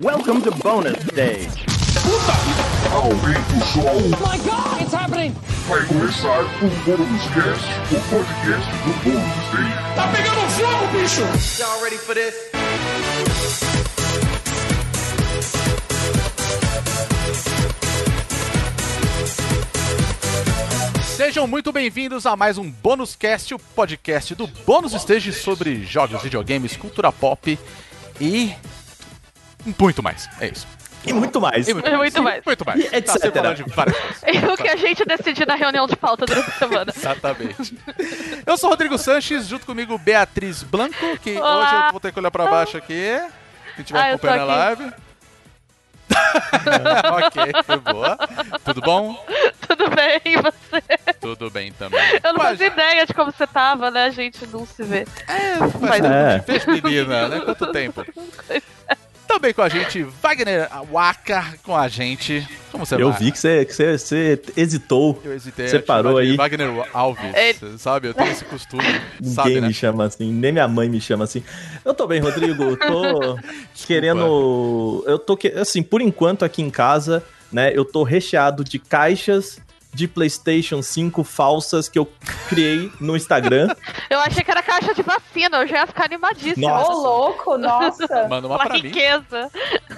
Welcome to bonus stage. Aumenta o som. my god, it's happening! Vai começar o Bônus Cast, o podcast do Bônus Stage. Tá pegando fogo, bicho! Y'all ready for this? Sejam muito bem-vindos a mais um Bônus Cast, o podcast do Bônus Stage sobre jogos, videogames, cultura pop e muito mais. É isso. E muito mais. E muito, E muito mais. Muito mais. E etc. Tá sempre falando de várias coisas. E o que a gente decidir na reunião de pauta durante a semana. Exatamente. Eu sou o Rodrigo Sanches, junto comigo Beatriz Blanco, que Olá. hoje eu vou ter que olhar pra baixo aqui. Quem estiver Ah, acompanhando a live. ok, boa. Tudo bom? Tudo bem, e você? Tudo bem também. Eu não fazia ideia de como você tava, né? A gente não se vê. Faz É. tempo que fez, menina, né? Quanto tempo? Também com a gente, Wagner Waka com a gente. Como você Eu vai? vi que você, que você, você hesitou. Eu hesitei. Você eu parou aí. Wagner Alves, Ele- sabe? Eu tenho esse costume, Ninguém sabe, né? me chama assim, nem minha mãe me chama assim. Eu tô bem, Rodrigo. Tô querendo. Eu tô assim, por enquanto aqui em casa, né? Eu tô recheado de caixas de PlayStation 5 falsas que eu criei no Instagram. Eu achei que era caixa de vacina, eu já ia ficar animadíssima. Nossa. Ô, louco, nossa. Manda uma pra mim. riqueza.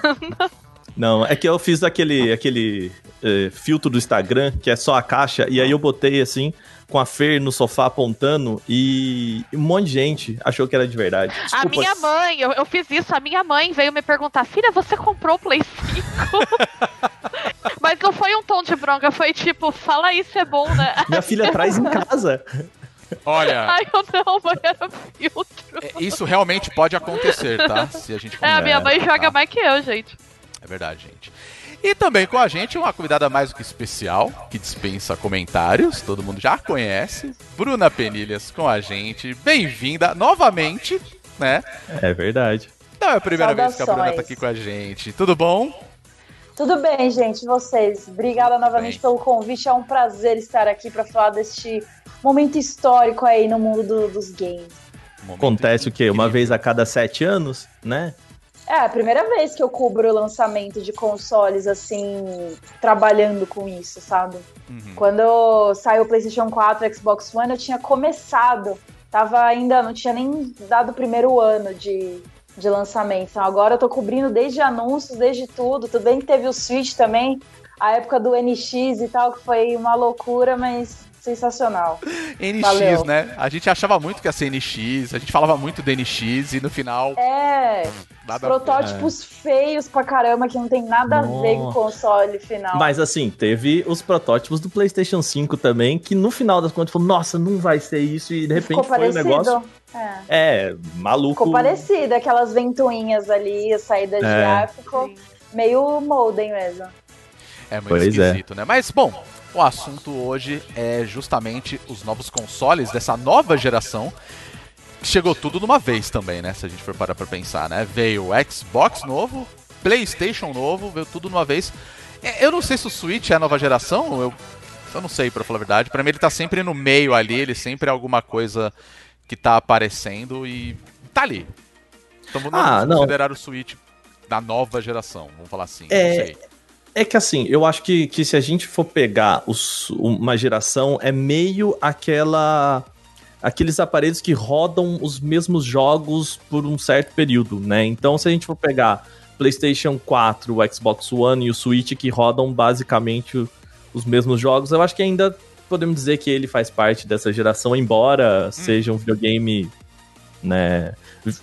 Não, é que eu fiz aquele, aquele eh, filtro do Instagram, que é só a caixa, e aí eu botei assim, com a Fer no sofá apontando, e um monte de gente achou que era de verdade. A Desculpa. minha mãe, eu, eu fiz isso, a minha mãe veio me perguntar, filha, você comprou o Play 5? Mas não foi um tom de bronca, foi tipo, fala se é bom, né? Minha filha traz em casa. Olha, Ai, eu não, mãe, era filtro. é, isso realmente pode acontecer, tá? Se a gente É, a minha mãe joga tá. mais que eu, gente. É verdade, gente. E também com a gente uma convidada mais do que especial, que dispensa comentários, todo mundo já conhece. Bruna Penilhas com a gente. Bem-vinda novamente, né? É verdade. Não é a primeira vez que a Bruna tá Saudações. aqui com a gente. Tudo bom? Tudo bem, gente, vocês? Obrigada novamente bem. pelo convite. É um prazer estar aqui para falar deste momento histórico aí no mundo do- dos games. Momento Acontece o quê? Uma vez a cada sete anos, né? É a primeira vez que eu cubro o lançamento de consoles assim, trabalhando com isso, sabe? Uhum. Quando saiu o PlayStation 4 e Xbox One, eu tinha começado. Tava ainda, não tinha nem dado o primeiro ano de, de lançamento. Então agora eu tô cobrindo desde anúncios, desde tudo. Tudo bem que teve o Switch também, a época do NX e tal, que foi uma loucura, mas sensacional. NX, Valeu. né? A gente achava muito que ia ser NX, a gente falava muito do NX e no final É, nada protótipos feios pra caramba, que não tem nada a ver com o Nossa. console final. Mas assim, teve os protótipos do PlayStation 5 também, que no final das contas falou, nossa, não vai ser isso, e de repente Ficou foi um parecido. negócio. É. É, maluco. Ficou parecido, aquelas ventoinhas ali, a saída de É. ar, ficou meio molden mesmo. É muito Pois é. esquisito, né? Mas, bom, o assunto hoje é justamente os novos consoles dessa nova geração. Chegou tudo de uma vez também, né? Se a gente for parar pra pensar, né? Veio o Xbox novo, PlayStation novo, veio tudo de uma vez. É, Eu não sei se o Switch é a nova geração, eu, eu não sei, pra falar a verdade. Pra mim, ele tá sempre no meio ali, ele sempre é alguma coisa que tá aparecendo e tá ali. Então vamos Ah, não. considerar o Switch da nova geração, vamos falar assim. É. É que assim, eu acho que, que se a gente for pegar os- uma geração, é meio aquela. aqueles aparelhos que rodam os mesmos jogos por um certo período, né? Então, se a gente for pegar PlayStation 4, o Xbox One e o Switch que rodam basicamente os mesmos jogos, eu acho que ainda podemos dizer que ele faz parte dessa geração, embora seja um videogame, né?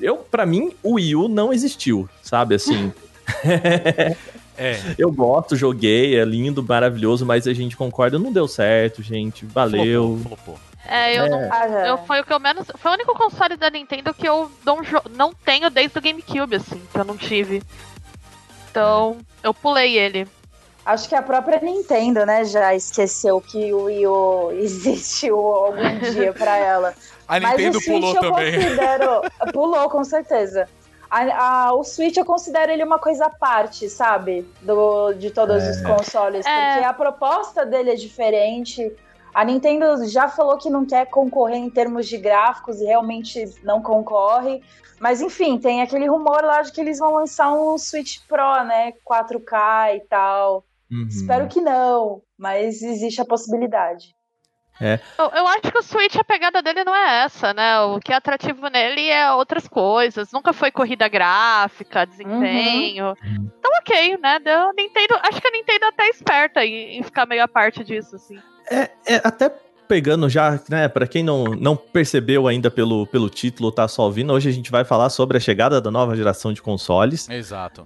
Eu, para mim, o Wii U não existiu, sabe? Assim. É. Eu gosto, joguei, é lindo, maravilhoso, mas a gente concorda, não deu certo, gente. Valeu. Flopou, flopou. É, eu não. Ah, já. Eu, foi o que eu menos. Foi o único console da Nintendo que eu não, não tenho desde o GameCube, assim, que eu não tive. Então, eu pulei ele. Acho que a própria Nintendo, né, já esqueceu que o Wii U existiu algum dia pra ela. A Mas Nintendo o Switch pulou eu também. considero. Pulou, com certeza. A- a- o Switch eu considero ele uma coisa à parte, sabe? Do, de todos os consoles. É. Porque a proposta dele é diferente. A Nintendo já falou que não quer concorrer em termos de gráficos e realmente não concorre. Mas enfim, tem aquele rumor lá de que eles vão lançar um Switch Pro, né? 4K e tal. Uhum. Espero que não, mas existe a possibilidade. Eu, eu acho que o Switch, a pegada dele não é essa, né? O que é atrativo nele é outras coisas. Nunca foi corrida gráfica, desempenho. Uhum. Então, ok, né? Deu, Nintendo, acho que a Nintendo é até esperta em, em ficar meio à parte disso, assim. É, é até pegando já, né, para quem não, não percebeu ainda pelo, pelo título, tá só ouvindo, hoje a gente vai falar sobre a chegada da nova geração de consoles. Exato.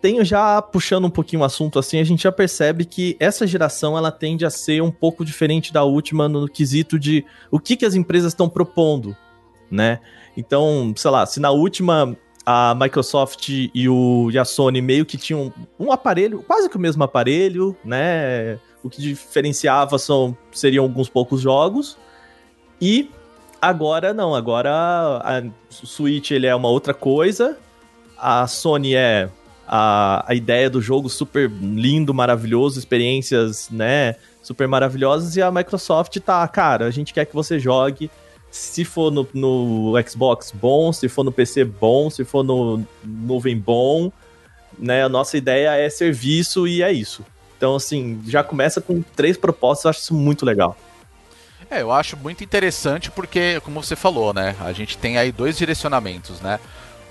Tenho já puxando um pouquinho o assunto assim, a gente já percebe que essa geração ela tende a ser um pouco diferente da última no quesito de o que, que as empresas estão propondo, né? Então, sei lá, se na última a Microsoft e, o, e a Sony meio que tinham um aparelho, quase que o mesmo aparelho, né? O que diferenciava são, seriam alguns poucos jogos. E agora não, agora a, o Switch ele é uma outra coisa. A Sony é a, a ideia do jogo super lindo, maravilhoso, experiências, né, super maravilhosas. E a Microsoft tá, cara, a gente quer que você jogue. Se for no, no Xbox, bom. Se for no PC, bom. Se for no nuvem, bom. Né, a nossa ideia é serviço e é isso. Então, assim, já começa com três propostas, eu acho isso muito legal. É, eu acho muito interessante porque, como você falou, né? A gente tem aí dois direcionamentos, né?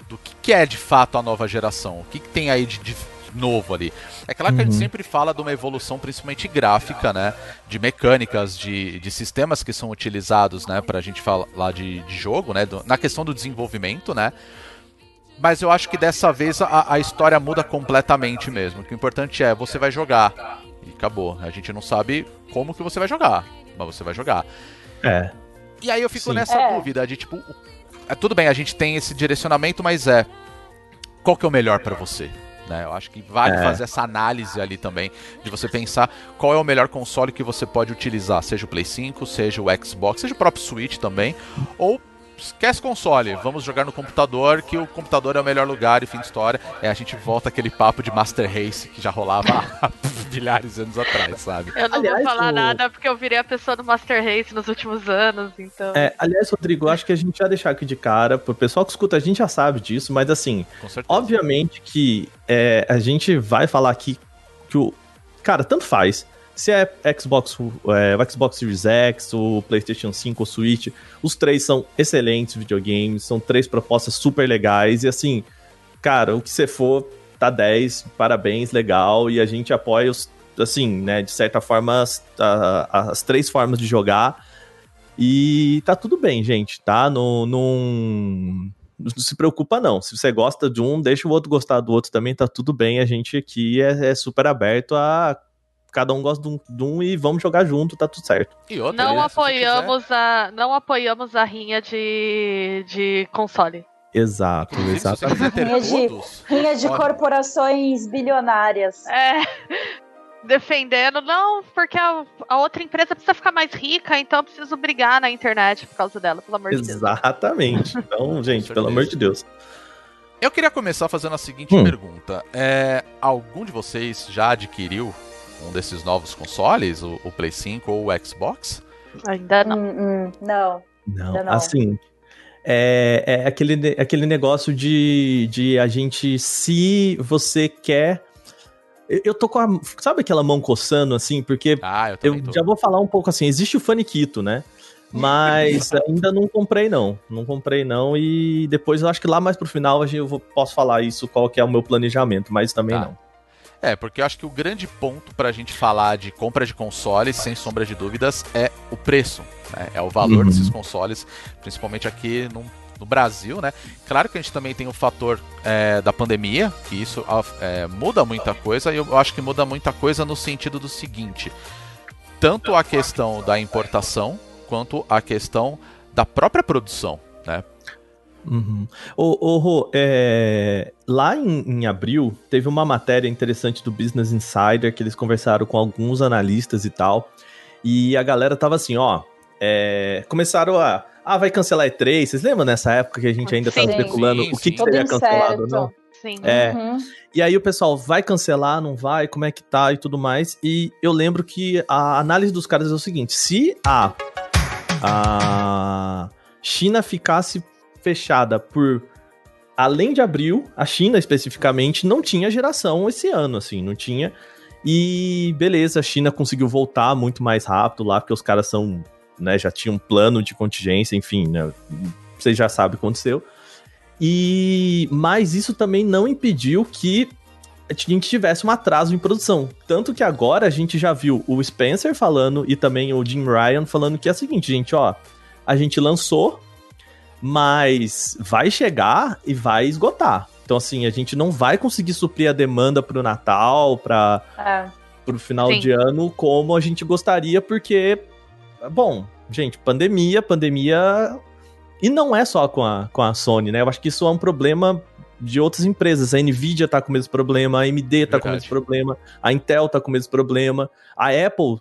Do que, que é de fato a nova geração. O que, que tem aí de, de novo ali. É claro que a gente Uhum. sempre fala de uma evolução principalmente gráfica, né? De mecânicas, de, de sistemas que são utilizados, né? Pra gente falar de, de jogo, né? do- na questão do desenvolvimento, né? Mas eu acho que dessa vez a, a história muda completamente mesmo. O que o importante é, você vai jogar. E acabou. A gente não sabe como que você vai jogar. Mas você vai jogar. É. E aí eu fico Sim. nessa É. dúvida de tipo, é, tudo bem, a gente tem esse direcionamento, mas é qual que é o melhor pra você? Né? Eu acho que vale É. fazer essa análise ali também, de você pensar qual é o melhor console que você pode utilizar, seja o Play 5, seja o Xbox, seja o próprio Switch também, ou esquece console, vamos jogar no computador, que o computador é o melhor lugar e fim de história. É, a gente volta aquele papo de Master Race que já rolava há milhares de anos atrás, sabe? Eu não Aliás, vou falar o- nada porque eu virei a pessoa do Master Race nos últimos anos, então. É, aliás, Rodrigo, acho que a gente já deixar aqui de cara, pro pessoal que escuta, a gente já sabe disso, mas assim, obviamente que é, a gente vai falar aqui que o. Cara, tanto faz. Se é Xbox, é, o Xbox Series X, o PlayStation 5, o Switch, os três são excelentes videogames, são três propostas super legais, e assim, cara, o que você for, tá 10, parabéns, legal, e a gente apoia os, assim, né, de certa forma, as, a- as três formas de jogar. E tá tudo bem, gente, tá? Não, não, não se preocupa, não. Se você gosta de um, deixa o outro gostar do outro também, tá tudo bem. A gente aqui é, é super aberto a. Cada um gosta de um, de um e vamos jogar junto, tá tudo certo. E outra, Não você apoiamos a. Não apoiamos a rinha de, de console. Exato, exato. Rinha de- Rinha de corporações bilionárias. É. Defendendo, não, porque a, a outra empresa precisa ficar mais rica, então eu preciso brigar na internet por causa dela, pelo amor de Deus. Exatamente. Então, gente, pelo amor de Deus. Eu queria começar fazendo a seguinte Hum. pergunta. É, algum de vocês já adquiriu um desses novos consoles, o, o Play 5 ou o Xbox? Ainda não. Hum, hum, não. Não, Ainda não. assim. É, é aquele, aquele negócio de, de a gente, se você quer. Eu, eu tô com a. Sabe aquela mão coçando, assim? Porque Ah, eu eu já vou falar um pouco assim. Existe o Faniquito, né? Mas ainda não comprei, não. Não comprei, não. E depois eu acho que lá mais pro final a gente- eu vou- posso falar isso, qual que é o meu planejamento, mas também Tá. não. É, porque eu acho que o grande ponto pra gente falar de compra de consoles, sem sombra de dúvidas, é o preço. né? É o valor Uhum. desses consoles, principalmente aqui no, no Brasil, né? Claro que a gente também tem o fator é, da pandemia, que isso ah, é, muda muita coisa, e eu acho que muda muita coisa no sentido do seguinte: tanto a questão da importação, quanto a questão da própria produção, né? Uhum. Ô, ô, Rô, é, lá em, em abril, teve uma matéria interessante do Business Insider que eles conversaram com alguns analistas e tal. E a galera tava assim, ó. é, começaram a. Ah, vai cancelar E3. Vocês lembram nessa época que a gente ainda tava Sim. especulando Sim, o que, que seria cancelado ou incerto. não? Sim. É, Uhum. E aí o pessoal vai cancelar, não vai, como é que tá e tudo mais. E eu lembro que a análise dos caras é o seguinte: se a, a China ficasse fechada por além de abril, a China especificamente não tinha geração esse ano, assim, não tinha. E beleza, a China conseguiu voltar muito mais rápido lá, porque os caras são, né, já tinham um plano de contingência, enfim, né, vocês já sabem o que aconteceu. E mas isso também não impediu que a gente tivesse um atraso em produção. Tanto que agora a gente já viu o Spencer falando e também o Jim Ryan falando que é o seguinte, gente, ó, a gente lançou, mas vai chegar e vai esgotar. Então assim, a gente não vai conseguir suprir a demanda pro Natal, para É. pro final Sim. de ano como a gente gostaria, porque bom, gente, pandemia, pandemia e não é só com a, com a Sony, né? Eu acho que isso é um problema de outras empresas. A Nvidia tá com o mesmo problema, a AMD tá com o Verdade. mesmo problema, a Intel tá com o mesmo problema, a Apple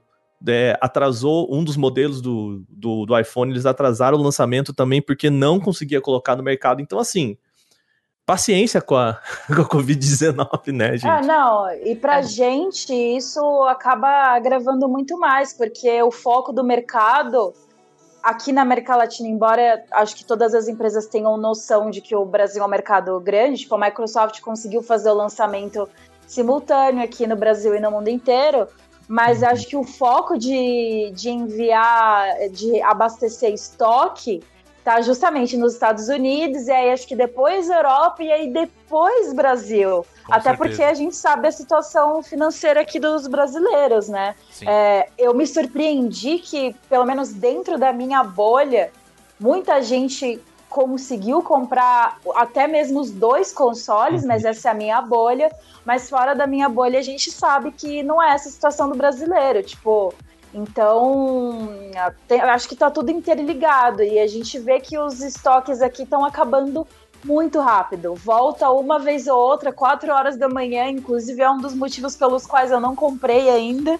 é, atrasou um dos modelos do, do, do iPhone, eles atrasaram o lançamento também porque não conseguia colocar no mercado. Então, assim, paciência com a, com a Covid-19, né, gente? É, não, e pra É. gente isso acaba agravando muito mais, porque o foco do mercado aqui na América Latina, embora acho que todas as empresas tenham noção de que o Brasil é um mercado grande, tipo, a Microsoft conseguiu fazer o lançamento simultâneo aqui no Brasil e no mundo inteiro, mas acho que o foco de, de enviar, de abastecer estoque, tá justamente nos Estados Unidos, e aí acho que depois Europa e aí depois Brasil. Com Até certeza. porque a gente sabe a situação financeira aqui dos brasileiros, né? É, eu me surpreendi que, pelo menos dentro da minha bolha, muita gente conseguiu comprar até mesmo os dois consoles, mas essa é a minha bolha. Mas fora da minha bolha, a gente sabe que não é essa a situação do brasileiro. Tipo, então, eu acho que tá tudo interligado e a gente vê que os estoques aqui estão acabando muito rápido. Volta uma vez ou outra, quatro horas da manhã, inclusive é um dos motivos pelos quais eu não comprei ainda.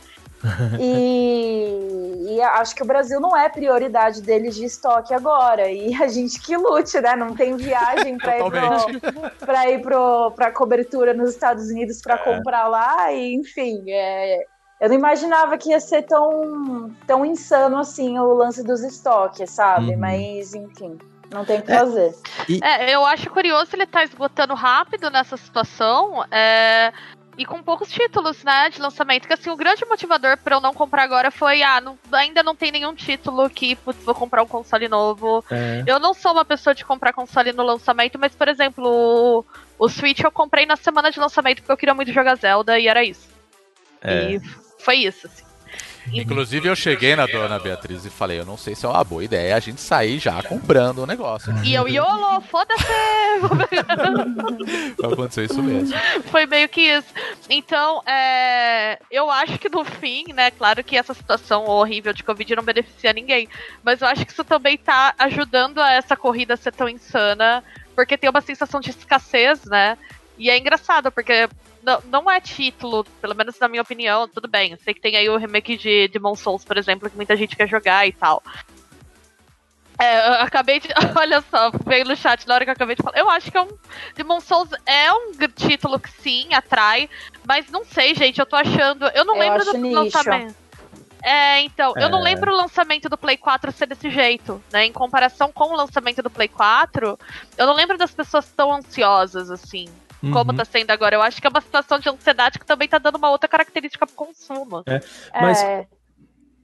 E, e acho que o Brasil não é prioridade deles de estoque agora. E a gente que lute, né? Não tem viagem para ir, pra ir pro, pra cobertura nos Estados Unidos para comprar lá. E, enfim, é, eu não imaginava que ia ser tão, tão insano assim o lance dos estoques, sabe? Uhum. Mas, enfim, não tem o que É. fazer. É, eu acho curioso ele tá esgotando rápido nessa situação. é, E com poucos títulos, né, de lançamento. Que assim, o grande motivador pra eu não comprar agora foi, ah, não- ainda não tem nenhum título que, putz, vou comprar um console novo. É. Eu não sou uma pessoa de comprar console no lançamento, mas, por exemplo, o, o Switch eu comprei na semana de lançamento porque eu queria muito jogar Zelda e era isso. É. E foi isso, assim. Inclusive, eu cheguei na dona Beatriz e falei: eu não sei se é uma boa ideia a gente sair já comprando o negócio. E eu, YOLO, foda-se! Vai acontecer isso mesmo. Foi meio que isso. Então, é, eu acho que no fim, né, claro que essa situação horrível de Covid não beneficia ninguém, mas eu acho que isso também tá ajudando a essa corrida a ser tão insana, porque tem uma sensação de escassez, né? E é engraçado, porque não, não é título, pelo menos na minha opinião, tudo bem. Eu sei que tem aí o remake de Demon Souls, por exemplo, que muita gente quer jogar e tal. É, eu acabei de. Olha só, veio no chat na hora que eu acabei de falar. Eu acho que é um. Demon Souls é um título que sim, atrai. Mas não sei, gente, eu tô achando. Eu não Eu lembro do lançamento. É, então, eu não É. lembro o lançamento do Play 4 ser desse jeito, né? Em comparação com o lançamento do Play 4, eu não lembro das pessoas tão ansiosas assim, como Uhum. tá sendo agora. Eu acho que é uma situação de ansiedade que também tá dando uma outra característica pro consumo. Mas- É,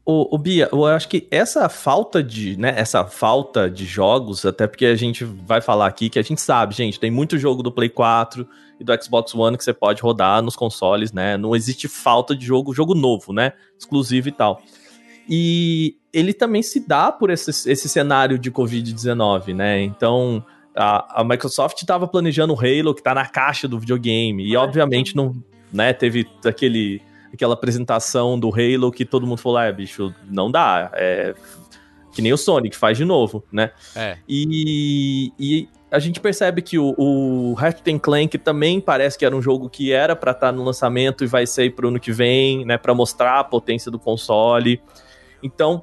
O, Bia, eu acho que essa falta de, né, essa falta de jogos, até porque a gente vai falar aqui que a gente sabe, gente, tem muito jogo do Play 4 e do Xbox One que você pode rodar nos consoles, né? Não existe falta de jogo, jogo novo, né? Exclusivo e tal. E ele também se dá por esse, esse cenário de Covid-19, né? Então, a, a Microsoft estava planejando o Halo, que tá na caixa do videogame, e Ah, obviamente não, né, teve aquele aquela apresentação do Halo que todo mundo falou, é, bicho, não dá, é que nem o Sonic, faz de novo, né? É. E, e a gente percebe que o, o Ratchet Clank também parece que era um jogo que era pra estar no lançamento e vai sair pro ano que vem, né, Pra mostrar a potência do console. Então,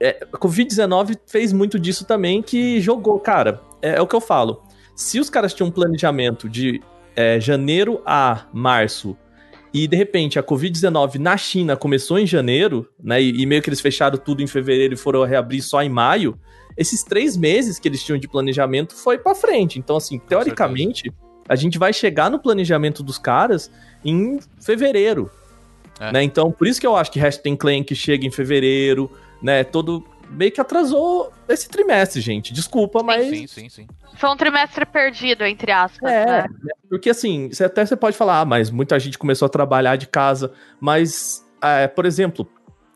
é, a Covid-19 fez muito disso também, que jogou, cara, é, é o que eu falo. Se os caras tinham um planejamento de é, janeiro a março e de repente a Covid-19 na China começou em janeiro, né? E, e, meio que eles fecharam tudo em fevereiro e foram reabrir só em maio. Esses três meses que eles tinham de planejamento foi para frente. Então, assim, teoricamente, a gente vai chegar no planejamento dos caras em fevereiro. É. Né? Então, por isso que eu acho que Ratchet Clank chega em fevereiro, né? Todo meio que atrasou esse trimestre, gente. Desculpa, mas. Sim, sim, sim. Foi um trimestre perdido, entre aspas. É, né? porque assim, você até você pode falar, ah, mas muita gente começou a trabalhar de casa. Mas, é, por exemplo,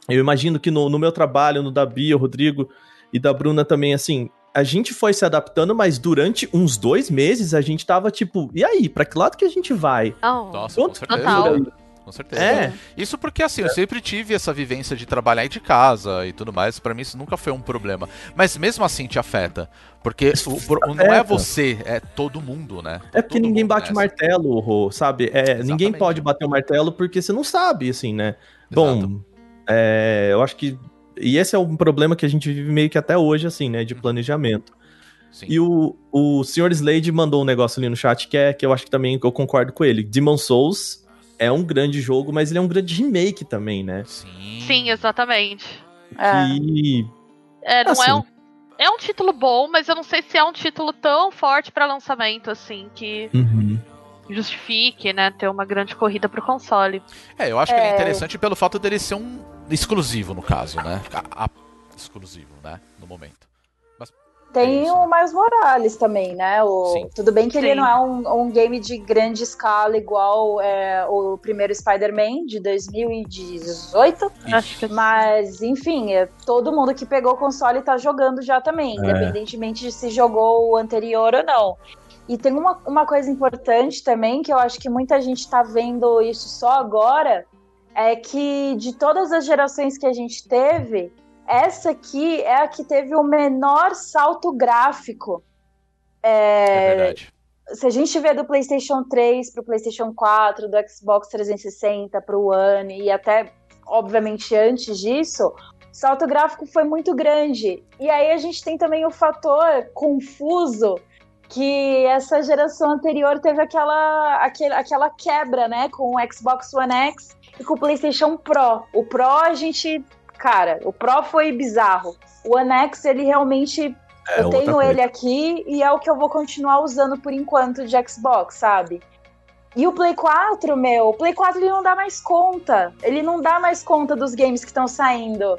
eu imagino que no, no meu trabalho, no da Bia, o Rodrigo e da Bruna também, assim, a gente foi se adaptando, mas durante uns dois meses a gente tava tipo, e aí, pra que lado que a gente vai? Oh, Nossa, com certeza. Com certeza. É. Isso porque, assim, eu sempre tive essa vivência de trabalhar de casa e tudo mais. para mim, isso nunca foi um problema. Mas mesmo assim te afeta. Porque o, o, não é você, é todo mundo, né? É porque todo ninguém bate o martelo, Rô, sabe? É, ninguém pode bater o martelo porque você não sabe, assim, né? Exato. Bom, é, eu acho que. E esse é um problema que a gente vive meio que até hoje, assim, né? De uhum. planejamento. Sim. E o, o Sr. Slade mandou um negócio ali no chat que é que eu acho que também eu concordo com ele. Demon Souls é um grande jogo, mas ele é um grande remake também, né? Sim. Sim, exatamente. É, não é assim, é um. É um título bom, mas eu não sei se é um título tão forte para lançamento, assim, que uhum. justifique, né, ter uma grande corrida pro console. É, eu acho é... que ele é interessante pelo fato dele ser um exclusivo, no caso, né? A, a, exclusivo, né? No momento. Tem é o Miles Morales também, né? O, tudo bem que Sim. ele não é um, um, game de grande escala igual é, o primeiro Spider-Man de 2018. Mas, enfim, é, todo mundo que pegou o console tá jogando já também, é. independentemente de se jogou o anterior ou não. E tem uma, uma coisa importante também, que eu acho que muita gente tá vendo isso só agora, é que de todas as gerações que a gente teve, essa aqui é a que teve o menor salto gráfico. É, é verdade. Se a gente vê do PlayStation 3 para o PlayStation 4, do Xbox 360 para o One e até, obviamente, antes disso, o salto gráfico foi muito grande. E aí a gente tem também o fator confuso que essa geração anterior teve aquela, aquele, aquela quebra, né, com o Xbox One X e com o PlayStation Pro. O Pro a gente cara, o Pro foi bizarro. O One X, ele realmente. É, eu tenho ele aqui e é o que eu vou continuar usando por enquanto de Xbox, sabe? E o Play 4, meu, o Play 4 ele não dá mais conta. Ele não dá mais conta dos games que estão saindo.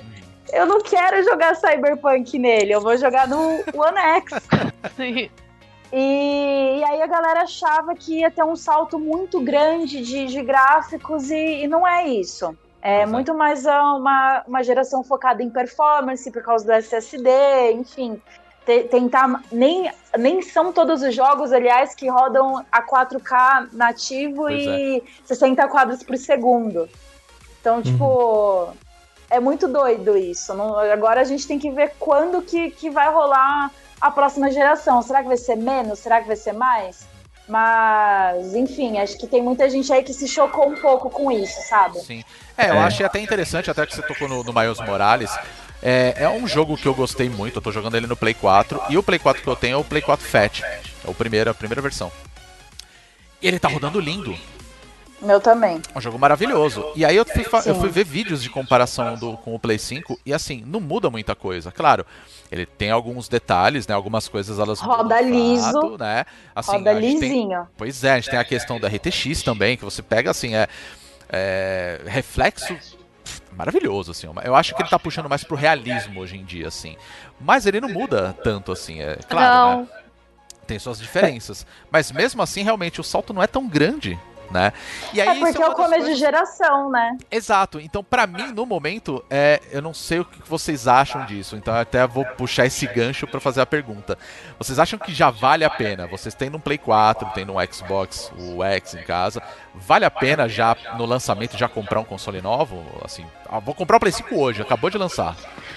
Eu não quero jogar Cyberpunk nele, eu vou jogar no One X. E, e, aí a galera achava que ia ter um salto muito grande de, de gráficos e, e não é isso. É Exato. muito mais uma, uma geração focada em performance por causa do SSD, enfim. tentar. Nem, nem são todos os jogos, aliás, que rodam a 4K nativo pois e é. 60 quadros por segundo. Então, tipo. Uhum. É muito doido isso. Não, agora a gente tem que ver quando que, que vai rolar a próxima geração. Será que vai ser menos? Será que vai ser mais? Mas, enfim, acho que tem muita gente aí que se chocou um pouco com isso, sabe? Sim. É, eu é. achei até interessante, até que você tocou no, no Miles Morales. É, é um jogo que eu gostei muito, eu tô jogando ele no Play 4, e o Play 4 que eu tenho é o Play 4 Fat. É o primeiro, a primeira versão. E ele tá rodando lindo. Meu também. Um jogo maravilhoso. E aí eu fui, eu fui ver vídeos de comparação do, com o Play 5 e assim, não muda muita coisa. Claro, ele tem alguns detalhes, né? Algumas coisas elas Roda liso. né? Assim, Roda lisinho. Tem, pois é, a gente tem a questão da RTX também, que você pega assim, é, é reflexo maravilhoso, assim. Eu acho que ele tá puxando mais pro realismo hoje em dia, assim. Mas ele não muda tanto, assim, é claro, né? Tem suas diferenças. Mas mesmo assim, realmente, o salto não é tão grande né? E aí, é porque é o começo coisas... de geração, né? Exato. Então, para mim, no momento, é, eu não sei o que vocês acham disso. Então, até vou puxar esse gancho para fazer a pergunta. Vocês acham que já vale a pena? Vocês têm no Play 4, tem no Xbox, o X em casa. Vale a pena já no lançamento já comprar um console novo? Assim, ah, vou comprar o Play 5 hoje, acabou de lançar.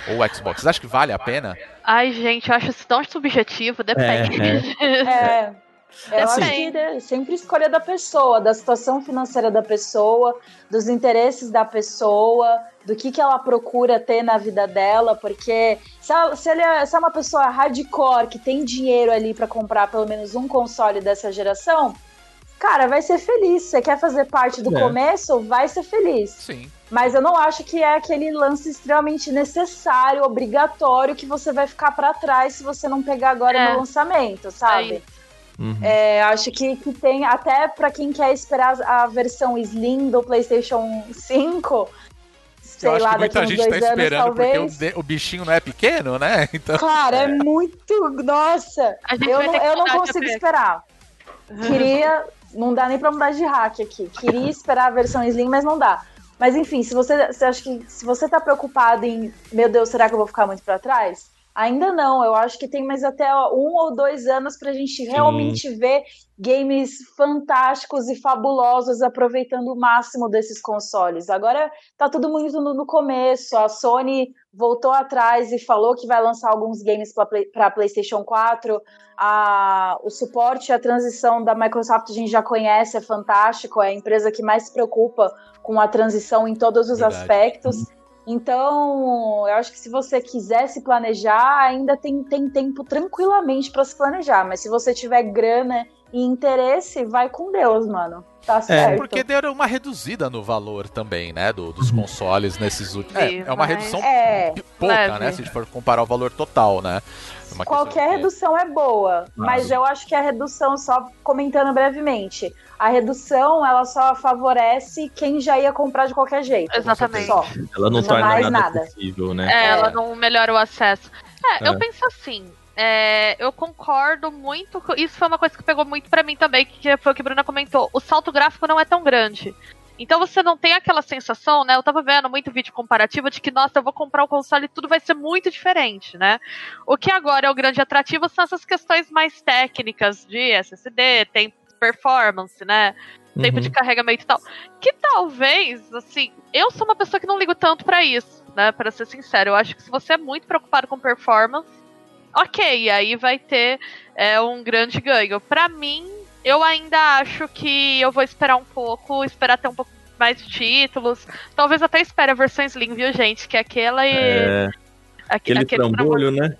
Ou o Xbox. Vocês acham que vale a pena? Ai, gente, eu acho isso tão subjetivo, depende. É, é. é. Eu acho Depende. que é sempre escolha da pessoa, da situação financeira da pessoa, dos interesses da pessoa, do que, que ela procura ter na vida dela, porque se, ela- se ele é, se é uma pessoa hardcore que tem dinheiro ali pra comprar pelo menos um console dessa geração, cara, vai ser feliz. Você quer fazer parte do É. começo, vai ser feliz. Sim. Mas eu não acho que é aquele lance extremamente necessário, obrigatório, que você vai ficar pra trás se você não pegar agora É. no lançamento, sabe? Aí. Uhum. É, acho que, que tem, até pra quem quer esperar a versão Slim do PlayStation 5, sei Eu acho lá, que daqui muita gente tá anos esperando porque o, talvez. o bichinho não é pequeno, né? Então. Cara, é muito. Nossa! Eu não, eu não consigo esperar. Queria. Não dá nem pra mudar de hack aqui. Queria esperar a versão Slim, mas não dá. Mas enfim, se você, você acha que se você tá preocupado em, meu Deus, será que eu vou ficar muito pra trás? Ainda não. Eu acho que tem mais até um ou dois anos pra gente realmente ver games fantásticos e fabulosos aproveitando o máximo desses consoles. Agora tá tudo muito no, no começo. A Sony voltou atrás e falou que vai lançar alguns games para PlayStation 4. A, o suporte e a transição da Microsoft a gente já conhece, é fantástico. É a empresa que mais se preocupa com a transição em todos os Verdade. aspectos. Então, eu acho que se você quiser se planejar, ainda tem, tem tempo tranquilamente para se planejar. Mas se você tiver grana e interesse, vai com Deus, mano. Tá certo. Porque deram uma reduzida no valor também, né? do- dos consoles nesses últimos. É, é uma redução É, pouca, leve. né? Se a gente for comparar o valor total, né? É uma qualquer redução é boa, mas eu acho que a redução, só comentando brevemente, a redução ela só favorece quem já ia comprar de qualquer jeito. Exatamente. Só. Ela não Não torna mais nada, nada. acessível, né? É, É. ela não melhora o acesso. É, É. eu penso assim. É, eu concordo muito. com- Isso foi uma coisa que pegou muito pra mim também, que foi o que a Bruna comentou. O salto gráfico não é tão grande. Então você não tem aquela sensação, né? Eu tava vendo muito vídeo comparativo de que, nossa, eu vou comprar o console e tudo vai ser muito diferente, né? O que agora é o grande atrativo são essas questões mais técnicas de SSD, de performance, né? tempo Uhum. de carregamento e tal. Que talvez, assim, eu sou uma pessoa que não ligo tanto pra isso, né? Pra ser sincero. Eu acho que se você é muito preocupado com performance, ok, aí vai ter é, um grande ganho. Pra mim, eu ainda acho que eu vou esperar um pouco, esperar ter um pouco mais de títulos. Talvez até espere a versão Slim, viu, gente? Que é aquela e. É, aque- aquele aquele trambolho, né?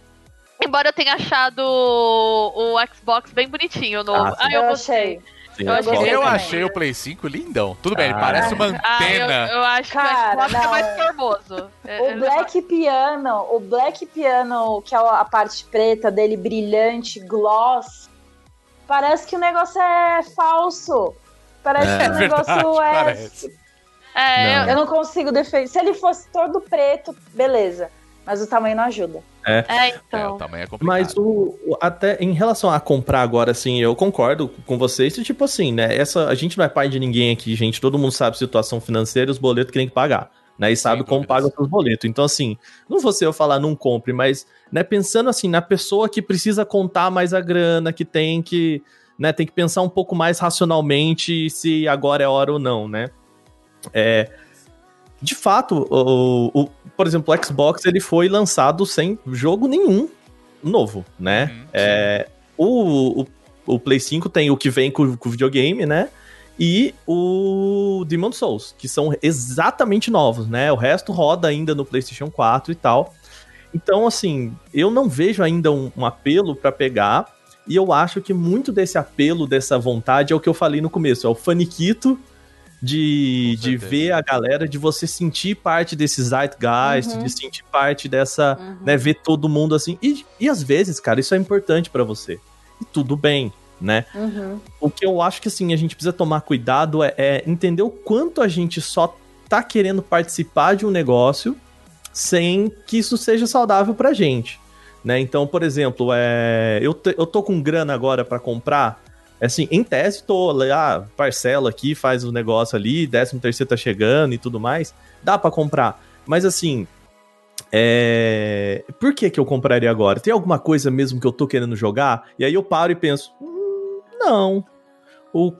Embora eu tenha achado o, o Xbox bem bonitinho, o novo. Ah, sim. eu Eu gostei. achei. Sim, Eu Eu também. achei o Play 5 lindão. Tudo bem, ele Ah. parece uma Ah, eu, antena. eu acho que Cara, o Xbox é mais formoso. É, O ele- Black Piano, o Black Piano, que é a parte preta dele brilhante, gloss, parece que o negócio é falso. Parece É. que o negócio Verdade, é. parece. É, Não. eu- Eu não consigo defender. Se ele fosse todo preto, beleza. Mas o tamanho não ajuda. é, É, então. o tamanho é complicado. Mas o, o- até em relação a comprar agora, assim, eu concordo com vocês, que, tipo assim, né? Essa, a gente não é pai de ninguém aqui, gente. Todo mundo sabe a situação financeira, os boletos que tem que pagar. Né, e sabe Sem como paga os seus boletos. Então, assim, não vou ser eu falar não compre, mas né, pensando assim, na pessoa que precisa contar mais a grana, que tem que, né, tem que pensar um pouco mais racionalmente se agora é hora ou não, né? É, de fato, o, o- por exemplo, o Xbox ele foi lançado sem jogo nenhum novo, né? Uhum, É, o, o, o Play 5 tem o que vem com, com o videogame, né? E o Demon Souls, que são exatamente novos, né? O resto roda ainda no PlayStation 4 e tal. Então, assim, eu não vejo ainda um, um apelo pra pegar. E eu acho que muito desse apelo, dessa vontade, é o que eu falei no começo: é o faniquito de, de ver a galera, de você sentir parte desse zeitgeist, Uhum. de sentir parte dessa, Uhum. né, ver todo mundo assim. E, e às vezes, cara, isso é importante pra você. E tudo bem, né? Uhum. O que eu acho que assim, a gente precisa tomar cuidado é, é entender o quanto a gente só tá querendo participar de um negócio sem que isso seja saudável pra gente. Né? Então, por exemplo, é, eu, te- eu tô com grana agora pra comprar. Assim, em tese, tô lá, parcela aqui, faz o negócio ali, 13 terceiro tá chegando e tudo mais. Dá pra comprar. Mas assim, é... Por que que eu compraria agora? Tem alguma coisa mesmo que eu tô querendo jogar? E aí eu paro e penso, "Hum, não. O-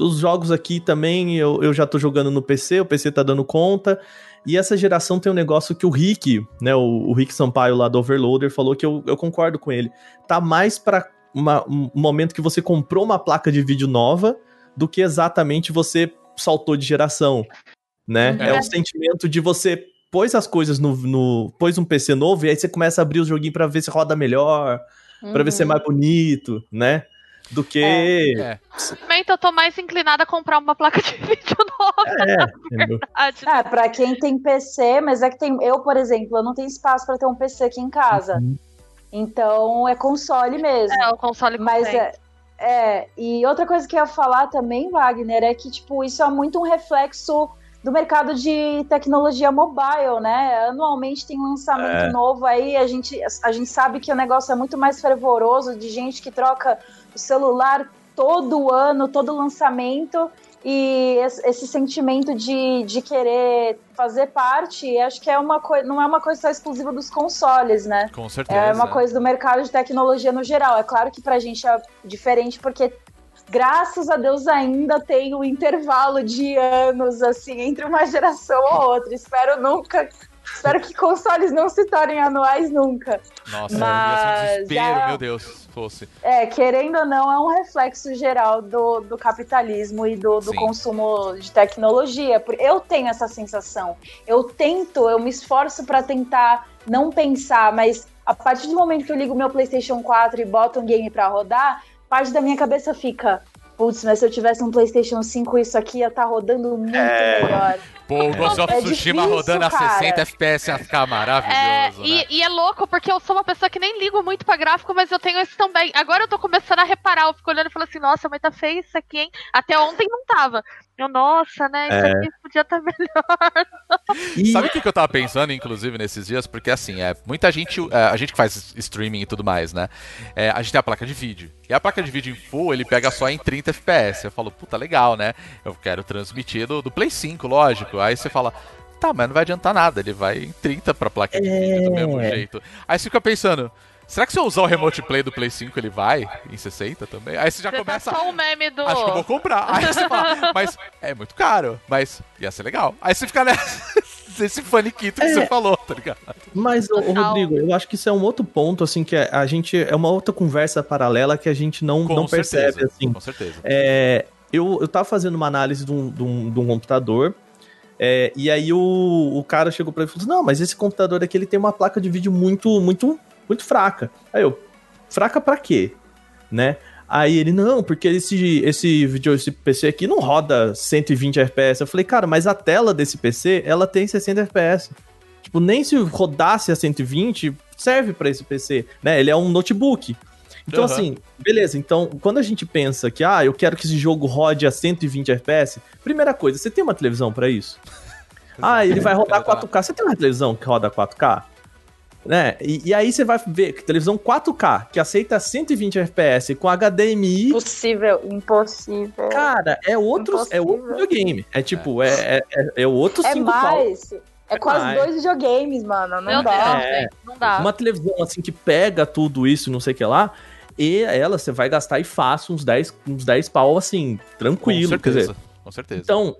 os jogos aqui também eu, eu já tô jogando no PC, o PC tá dando conta. E essa geração tem um negócio que o Rick, né, o, o Rick Sampaio lá do Overloader falou que eu, eu concordo com ele. Tá mais pra uma- um momento que você comprou uma placa de vídeo nova do que exatamente você saltou de geração, né? É, É. o sentimento de você pôs as coisas no, no pôs um PC novo e aí você começa a abrir o joguinho pra ver se roda melhor, pra ver se é Uhum. mais bonito, né? Do que É. Momento, eu tô mais inclinada a comprar uma placa de vídeo nova. é, entendeu? verdade. É, pra quem tem PC, mas é que tem. Eu, por exemplo, eu não tenho espaço pra ter um PC aqui em casa. Uhum. Então é console mesmo. É, o console Mas é, é, e outra coisa que eu ia falar também, Wagner, é que, tipo, isso é muito um reflexo do mercado de tecnologia mobile, né? Anualmente tem um lançamento É. novo aí, a gente, a gente sabe que o negócio é muito mais fervoroso, de gente que troca o celular todo ano, todo lançamento, e esse, sentimento de, de querer fazer parte, acho que é uma coisa, não é uma coisa só exclusiva dos consoles, né? Com certeza. É uma coisa do mercado de tecnologia no geral. É claro que pra gente é diferente, porque graças a Deus ainda tem um intervalo de anos, assim, entre uma geração ou outra. Espero nunca. Espero que consoles não se tornem anuais nunca. Nossa, ia ser um Mas desespero, meu Deus, se fosse. É, querendo ou não, é um reflexo geral do, do capitalismo e do, do Sim. consumo de tecnologia. Eu tenho essa sensação. Eu tento, eu me esforço pra tentar não pensar, mas a partir do momento que eu ligo meu PlayStation 4 e boto um game pra rodar, parte da minha cabeça fica. Putz, mas se eu tivesse um PlayStation 5, isso aqui ia estar rodando muito melhor. Pô, o Ghost of É Tsushima difícil, rodando a cara. 60 FPS ia ficar É, maravilhoso, né? e, e é louco, porque eu sou uma pessoa que nem ligo muito pra gráfico, mas eu tenho esse também. Agora eu tô começando a reparar, eu fico olhando e falo assim, nossa, mas tá feio isso aqui, hein? Até ontem não tava. Eu, nossa, né? Isso É. aqui podia estar melhor. E Sabe o que, que eu tava pensando, inclusive, nesses dias? Porque assim, é, muita gente. é, a gente que faz streaming e tudo mais, né? É, a gente tem a placa de vídeo. E a placa de vídeo em full, ele pega só em 30 FPS. Eu falo, puta, legal, né? Eu quero transmitir do, do Play 5, lógico. Aí você fala. Tá, mas não vai adiantar nada, ele vai em 30 pra placa de vídeo do mesmo É. jeito. Aí você fica pensando, será que se eu usar o Remote Play do Play 5 ele vai em 60 também? Aí você já Você tá começa. só o meme do. Acho que eu vou comprar. Aí você fala, mas é muito caro, mas ia ser legal. Aí você fica nessa, esse faniquito que É. você falou, tá ligado? Mas, ô. Rodrigo, eu acho que isso é um outro ponto, assim, que a gente. É uma outra conversa paralela que a gente não, não percebe, certeza, assim. Com certeza. É, eu, eu tava fazendo uma análise de um, de um, de um computador. é, e aí o, o cara chegou pra mim e falou: assim, Não, mas esse computador aqui ele tem uma placa de vídeo muito, muito, muito fraca. Aí eu, fraca pra quê? Né? Aí ele, não, porque esse, esse vídeo, esse PC aqui não roda 120 FPS. Eu falei, cara, mas a tela desse PC, ela tem 60 FPS. Tipo, nem se rodasse a 120, serve pra esse PC, né? Ele é um notebook. Então, Aham. assim, beleza. Então, quando a gente pensa que, ah, eu quero que esse jogo rode a 120 FPS, primeira coisa, você tem uma televisão pra isso? ah, ele vai rodar 4K. Você tem uma televisão que roda 4K? Né? E, e aí você vai ver que televisão 4K, que aceita 120 FPS com HDMI, Impossível, impossível. cara, é outro, é outro Impossível. videogame. É tipo, é, é, é, é outro é 5 pau. mais. É É quase mais. dois videogames, mano. Não Meu dá. Deus, É. não dá. Uma televisão assim que pega tudo isso, não sei o que lá, e ela você vai gastar e fácil uns 10, uns 10 pau assim, tranquilo. com Quer certeza. dizer, Com certeza. então,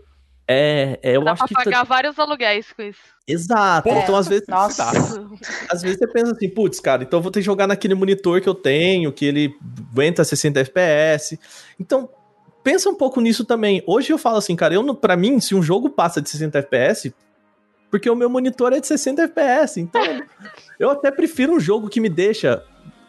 é, é, eu Dá acho pra que. pagar vários aluguéis com isso. Exato. Pô, então, às vezes, Nossa. às vezes você pensa assim, putz, cara, então eu vou ter que jogar naquele monitor que eu tenho, que ele aguenta 60 FPS. Então, pensa um pouco nisso também. Hoje eu falo assim, cara, eu, não- pra mim, se um jogo passa de 60 FPS, porque o meu monitor é de 60 FPS, então eu até prefiro um jogo que me deixa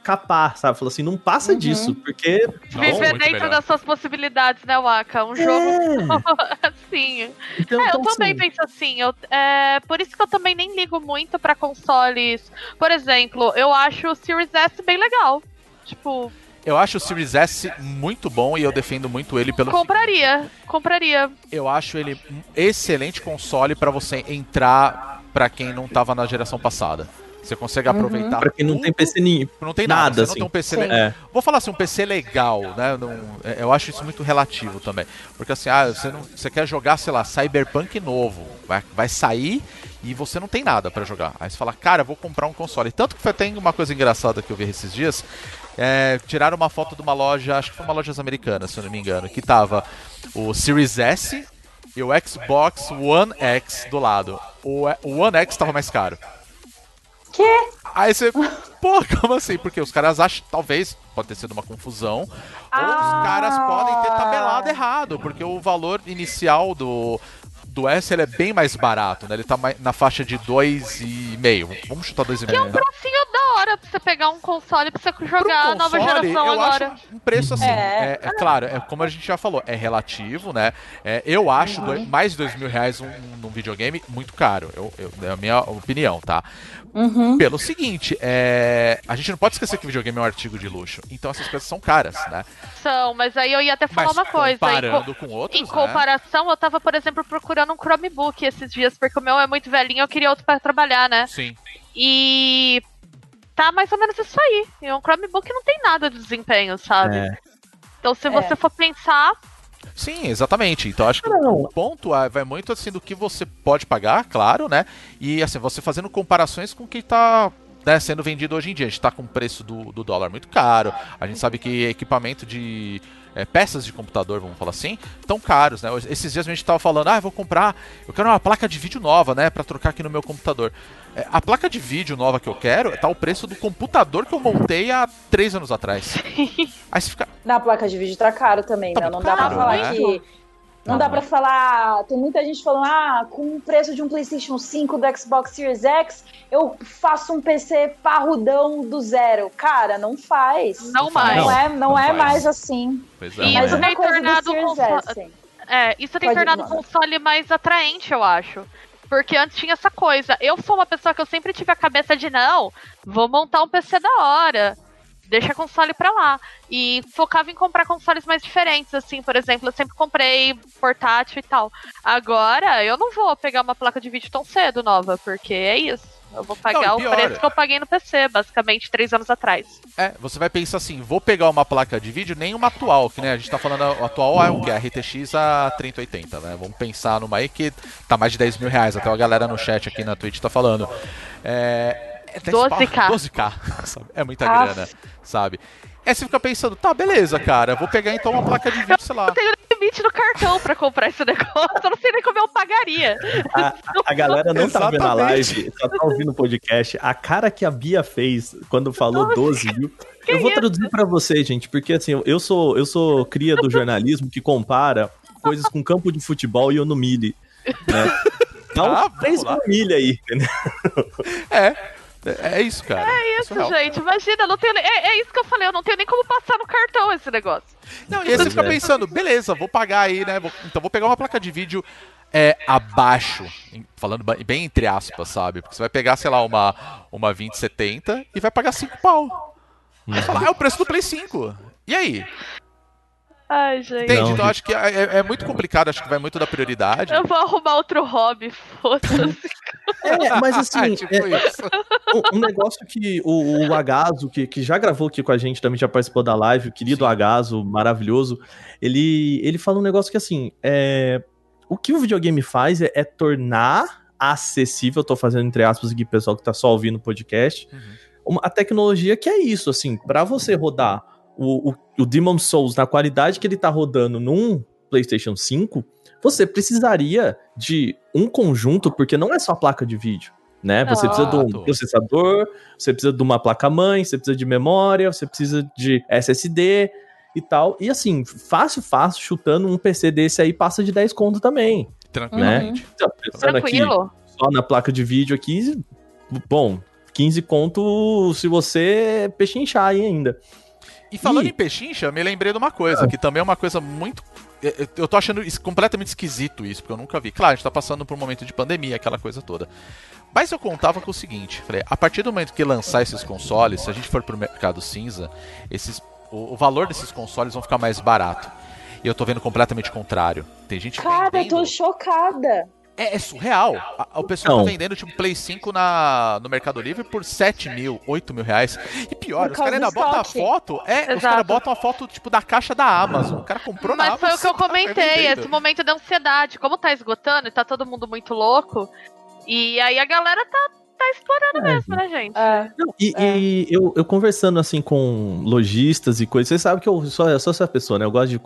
capar, sabe? Fala assim, não passa Uhum. disso, porque Viver dentro melhor. das suas possibilidades, né, Waka? Um jogo É. assim. Então, É, eu então, também assim, penso assim. Eu, é, por isso que eu também nem ligo muito pra consoles. Por exemplo, eu acho o Series S bem legal. Tipo, Eu acho o Series S muito bom e eu defendo muito ele pelo. compraria. Compraria. Eu acho ele um excelente console pra você entrar pra quem não tava na geração passada. Você consegue aproveitar. pra quem não tem. PC nem Não tem nada, nada, assim. não tem um PC Sim. legal. É. Vou falar assim, um PC legal, né? Não- é, eu acho isso muito relativo também. Porque assim, ah, você, não, você quer jogar, sei lá, Cyberpunk novo. Vai, vai sair e você não tem nada pra jogar. Aí você fala, cara, eu vou comprar um console. Tanto que foi- tem uma coisa engraçada que eu vi esses dias. é, tiraram uma foto de uma loja, acho que foi uma loja americana, se eu não me engano, que tava o Series S e o Xbox One X do lado. O, o One X tava mais caro. Que? Aí você, pô, como assim? Porque os caras acham, talvez, pode ter sido uma confusão, ou Ah. os caras podem ter tabelado errado, porque o valor inicial do, do S ele é bem mais barato, né? Ele tá na faixa de 2,5. Vamos chutar 2,5. Que é um precinho da hora pra você pegar um console pra você jogar a nova console, geração agora. um preço assim. É. É, é claro, é como a gente já falou, é relativo, né? É, eu acho dois- mais de dois mil reais um, num videogame muito caro. Eu, eu- é a minha opinião, tá? Uhum. Pelo seguinte, é, a gente não pode esquecer que videogame é um artigo de luxo. Então essas coisas são caras, né? São, mas aí eu ia até falar Mas uma coisa. Em, co- comparando com outros, em né? comparação, eu tava, por exemplo, procurando um Chromebook esses dias, porque o meu é muito velhinho, eu queria outro pra trabalhar, né? Sim. E tá mais ou menos isso aí. E um Chromebook não tem nada de desempenho, sabe? É. Então, se você for pensar, Sim, exatamente. Então acho que Não. o ponto é, vai muito assim do que você pode pagar, claro, né? E assim, você fazendo comparações com o que tá né, sendo vendido hoje em dia. A gente tá com o preço do, do dólar muito caro. A gente sabe que equipamento de. É, peças de computador, vamos falar assim, tão caros, né? Esses dias a gente tava falando, ah, eu vou comprar, eu quero uma placa de vídeo nova, né, Pra trocar aqui no meu computador. É, a placa de vídeo nova que eu quero tá o preço do computador que eu montei há três anos atrás. Aí você fica, Na placa de vídeo tá caro também, Tá né? Não dá pra caro, falar né? que. Não dá pra falar. Tem muita gente falando, ah, com o preço de um PlayStation 5 do Xbox Series X, eu faço um PC parrudão do zero. Cara, não faz. não Não mais. Não, é, não, não é faz. mais assim. pois é, E Mas uma tem coisa do tornado Series S. É, isso tem Pode- tornado o console mais atraente, eu acho. Porque antes tinha essa coisa. Eu sou uma pessoa que eu sempre tive a cabeça de não, vou montar um PC da hora. Deixa console pra lá. E focava em comprar consoles mais diferentes, assim, por exemplo, eu sempre comprei portátil e tal. Agora, eu não vou pegar uma placa de vídeo tão cedo nova, porque é isso. Eu vou pagar Não, o preço que eu paguei no PC, basicamente, três anos atrás. É, você vai pensar assim, vou pegar uma placa de vídeo, nem uma atual, que né, a gente tá falando, a atual é o que? A RTX a 3080, né? Vamos pensar numa aí que tá mais de 10 mil reais, até a galera no chat aqui na Twitch tá falando. É... é 10 pau- 12K. 12k, sabe? É muita Ah. grana, sabe? Aí você fica pensando, tá, beleza, cara, vou pegar então uma placa de vídeo, sei lá. Eu tenho limite no cartão pra comprar esse negócio, eu não sei nem como eu pagaria. A, a galera não tá vendo a Exatamente. live, só tá ouvindo o podcast. A cara que a Bia fez quando falou 12 mil. Eu vou traduzir pra você, gente, porque assim, eu sou, eu sou cria do jornalismo que compara coisas com campo de futebol e eu no milho. Né? Dá Ah, uns três vamos lá. milha aí, entendeu? É, é isso, cara. É isso, surreal. gente. Imagina, eu não tenho nem- é, é isso que eu falei, eu não tenho nem como passar no cartão esse negócio. Não, e aí você fica É. pensando, beleza, vou pagar aí, né? vou- então vou pegar uma placa de vídeo é, abaixo, falando bem entre aspas, sabe? Porque você vai pegar, sei lá, uma, uma 2070 e vai pagar 5 pau. Aí você fala, ah, é o preço do Play 5. E aí? Ai, gente. Entende? Não, então acho que é, é- é muito complicado, acho que vai muito da prioridade. Eu vou arrumar outro hobby, foda-se. É, mas assim, Ah, tipo é, isso. Um, um negócio que o, o Agaso, que, que já gravou aqui com a gente, também já participou da live, o querido Agaso, maravilhoso, ele, ele fala um negócio que assim, é, o que o videogame faz é, é tornar acessível, tô fazendo entre aspas aqui, pessoal que tá só ouvindo o podcast, Uhum. uma- a tecnologia que é isso, assim, para você rodar o, o, o Demon Souls na qualidade que ele tá rodando num PlayStation 5, você precisaria de um conjunto, porque não é só a placa de vídeo, né? Você precisa de um Exato. processador, você precisa de uma placa-mãe, você precisa de memória, você precisa de SSD e tal. E assim, fácil, fácil, chutando um PC desse aí passa de 10 conto também, Tranquilamente. Então, pensando aqui Tranquilo. só na placa de vídeo aqui, bom, 15 conto se você pechinchar aí ainda. E falando Ih. em pechincha, me lembrei de uma coisa, que também é uma coisa muito. Eu- eu- Eu tô achando completamente esquisito isso, porque eu nunca vi. Claro, a gente tá passando por um momento de pandemia, aquela coisa toda. Mas eu contava com o seguinte: falei, a partir do momento que lançar esses consoles, se a gente for pro mercado cinza, esses, o, o valor desses consoles vão ficar mais barato. E eu tô vendo completamente o contrário. Tem gente Cara, eu vendendo. tô chocada. É, é surreal. A- o pessoal Não. tá vendendo tipo Play 5 na, no Mercado Livre por 7 mil, 8 mil reais. E pior, os caras ainda botam a foto. É, os Exato. caras botam a foto tipo da caixa da Amazon. O cara comprou na Mas foi o que eu Amazon, tá comentei, esse momento da ansiedade. Como tá esgotando e tá todo mundo muito louco, e aí a galera tá, tá explorando mesmo, né, gente? É. E, É. e eu, eu conversando assim com lojistas e coisas, vocês sabem que eu sou, eu sou essa pessoa, né? Eu gosto de,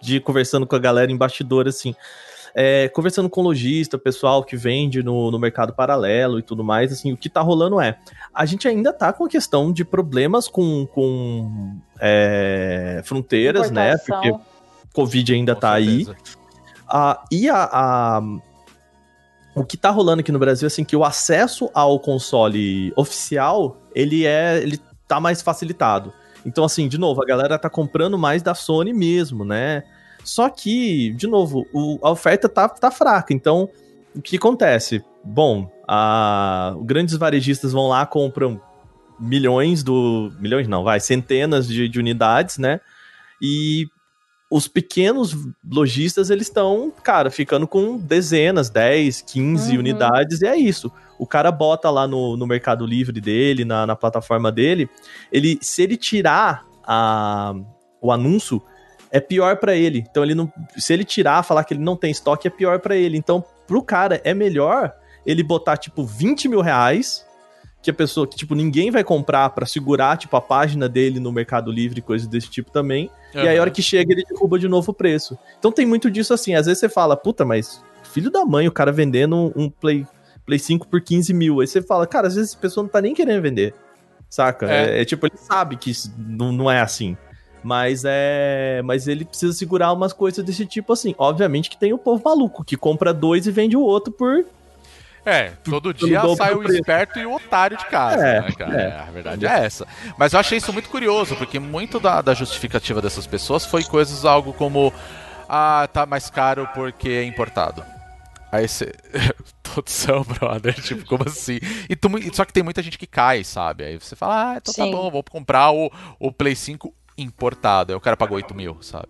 de ir conversando com a galera em bastidor, assim. É, conversando com lojista, pessoal que vende no, no mercado paralelo e tudo mais, assim, o que tá rolando é, a gente ainda tá com a questão de problemas com, com é, fronteiras, né? Porque Covid ainda com tá certeza. aí. Ah, e a, a, o que tá rolando aqui no Brasil, assim, que o acesso ao console oficial, ele é, ele tá mais facilitado. Então, assim, de novo, a galera tá comprando mais da Sony mesmo, né? Só que, de novo, o, a oferta tá, tá fraca. Então, o que acontece? Bom, a, grandes varejistas vão lá, compram milhões do. Milhões não, vai, centenas de, de unidades, né? E os pequenos lojistas, eles estão, cara, ficando com dezenas, 10, 15 uhum. unidades, e é isso. O cara bota lá no, no Mercado Livre dele, na, na plataforma dele, ele, se ele tirar a, o anúncio, é pior para ele. Então ele não, se ele tirar, falar que ele não tem estoque, é pior para ele. Então, pro cara, é melhor ele botar, tipo, 20 mil reais que a pessoa, que, tipo, ninguém vai comprar para segurar, tipo, a página dele no Mercado Livre, coisas desse tipo também. Uhum. E aí, a hora que chega, ele derruba de novo o preço. Então tem muito disso assim. Às vezes você fala, puta, mas filho da mãe, o cara vendendo um Play, Play 5 por 15 mil. Aí você fala, cara, às vezes a pessoa não tá nem querendo vender. Saca? É, é, é tipo, ele sabe que não, não é assim. Mas é. Mas ele precisa segurar umas coisas desse tipo assim. Obviamente que tem o povo maluco que compra dois e vende o outro por é, todo dia sai o esperto e o otário de casa, é, né, cara? É. a verdade é essa. Mas eu achei isso muito curioso, porque muito da, da justificativa dessas pessoas foi coisas algo como ah, tá mais caro porque é importado. Aí você. Produção, brother. Tipo, como assim? E tu, só que tem muita gente que cai, sabe? Aí você fala, ah, então tá Sim. tá bom, vou comprar o, o Play 5 importado. Aí o cara pagou 8 mil, sabe?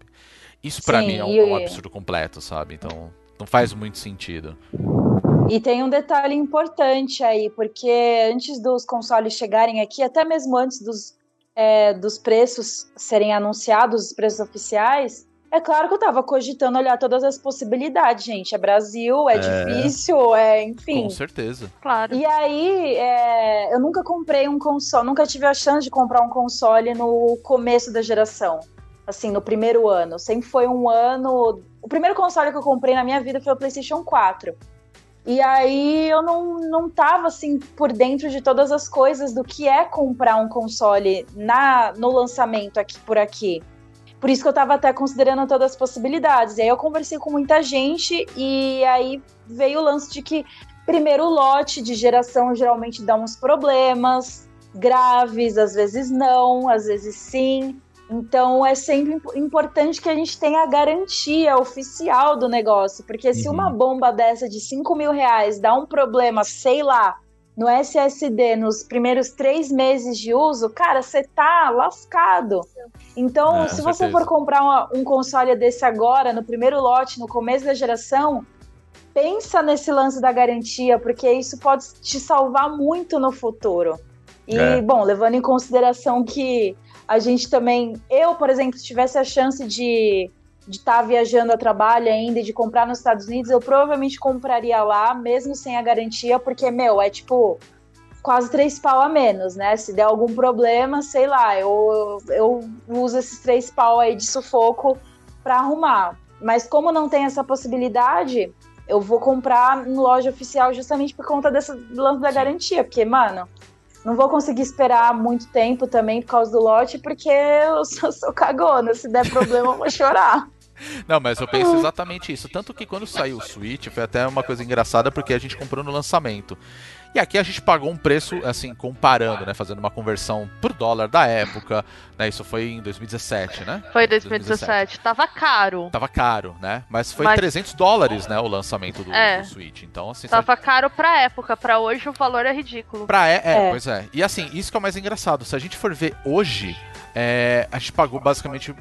Isso pra Sim, mim é um, um absurdo completo, sabe? Então não faz muito sentido. E tem um detalhe importante aí, porque antes dos consoles chegarem aqui, até mesmo antes dos, é, dos preços serem anunciados, os preços oficiais, é claro que eu tava cogitando olhar todas as possibilidades, gente. É Brasil, é, é... difícil, é, enfim. Com certeza. Claro. E aí, é, eu nunca comprei um console, nunca tive a chance de comprar um console no começo da geração. Assim, no primeiro ano. Sempre foi um ano. O primeiro console que eu comprei na minha vida foi o PlayStation 4. E aí eu não, não tava assim por dentro de todas as coisas do que é comprar um console na no lançamento aqui por aqui. Por isso que eu tava até considerando todas as possibilidades. E aí eu conversei com muita gente e aí veio o lance de que primeiro lote de geração geralmente dá uns problemas graves, às vezes não, às vezes sim. Então é sempre importante que a gente tenha a garantia oficial do negócio, porque uhum. se uma bomba dessa de 5 mil reais dá um problema, sei lá, no SSD nos primeiros três meses de uso, cara, você tá lascado. Então, é, se você certeza. for comprar uma, um console desse agora, no primeiro lote, no começo da geração, pensa nesse lance da garantia, porque isso pode te salvar muito no futuro. E, é. bom, levando em consideração que a gente também, eu, por exemplo, se tivesse a chance de de estar tá viajando a trabalho ainda e de comprar nos Estados Unidos, eu provavelmente compraria lá, mesmo sem a garantia, porque, meu, é tipo quase três pau a menos, né? Se der algum problema, sei lá, eu, eu uso esses três pau aí de sufoco para arrumar. Mas como não tem essa possibilidade, eu vou comprar no loja oficial justamente por conta desse lance da garantia, porque, mano, não vou conseguir esperar muito tempo também por causa do lote, porque eu sou, sou cagona. Se der problema, eu vou chorar. Não, mas eu penso exatamente isso. Tanto que quando saiu o Switch, foi até uma coisa engraçada, porque a gente comprou no lançamento. E aqui a gente pagou um preço, assim, comparando, né? Fazendo uma conversão por dólar da época, né? Isso foi em 2017, né? Foi em 2017. 2017. Tava caro. Tava caro, né? Mas foi Mas... 300 dólares, né? O lançamento do, é. do Switch. Então, assim... Tava gente... caro pra época. Pra hoje o valor é ridículo. Pra é, é, é, pois é. E assim, isso que é o mais engraçado. Se a gente for ver hoje... É, a gente pagou basicamente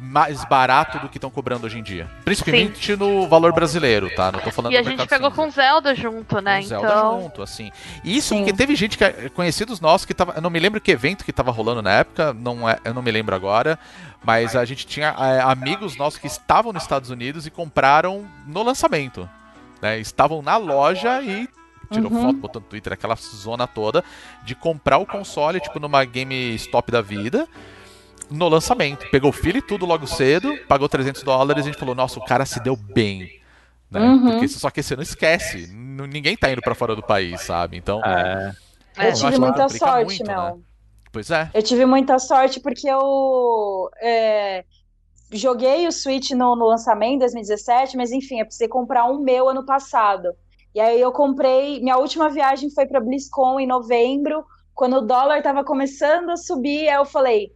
mais barato do que estão cobrando hoje em dia. Principalmente Sim. no valor brasileiro, tá? Não tô falando E a gente pegou com Zelda junto, né? Com então... Zelda junto, assim. E isso Sim. porque teve gente que conhecidos nossos que tava, eu não me lembro que evento que tava rolando na época, não é, eu não me lembro agora, mas a gente tinha é, amigos nossos que estavam nos Estados Unidos e compraram no lançamento, né? Estavam na loja e tirou uhum. foto, botou no Twitter, aquela zona toda de comprar o console, tipo, numa GameStop da vida no lançamento. Pegou o filho e tudo logo cedo, pagou 300 dólares e a gente falou: nossa, o cara se deu bem. Né? Uhum. Porque só que você não esquece. Ninguém tá indo pra fora do país, sabe? Então. É. É, Eu tive muita sorte, muito, meu. né? Pois é. Eu tive muita sorte porque eu é, joguei o Switch no, no lançamento em 2017, mas enfim, eu precisei comprar um meu ano passado. E aí eu comprei. Minha última viagem foi para BlizzCon em novembro, quando o dólar tava começando a subir. Aí eu falei: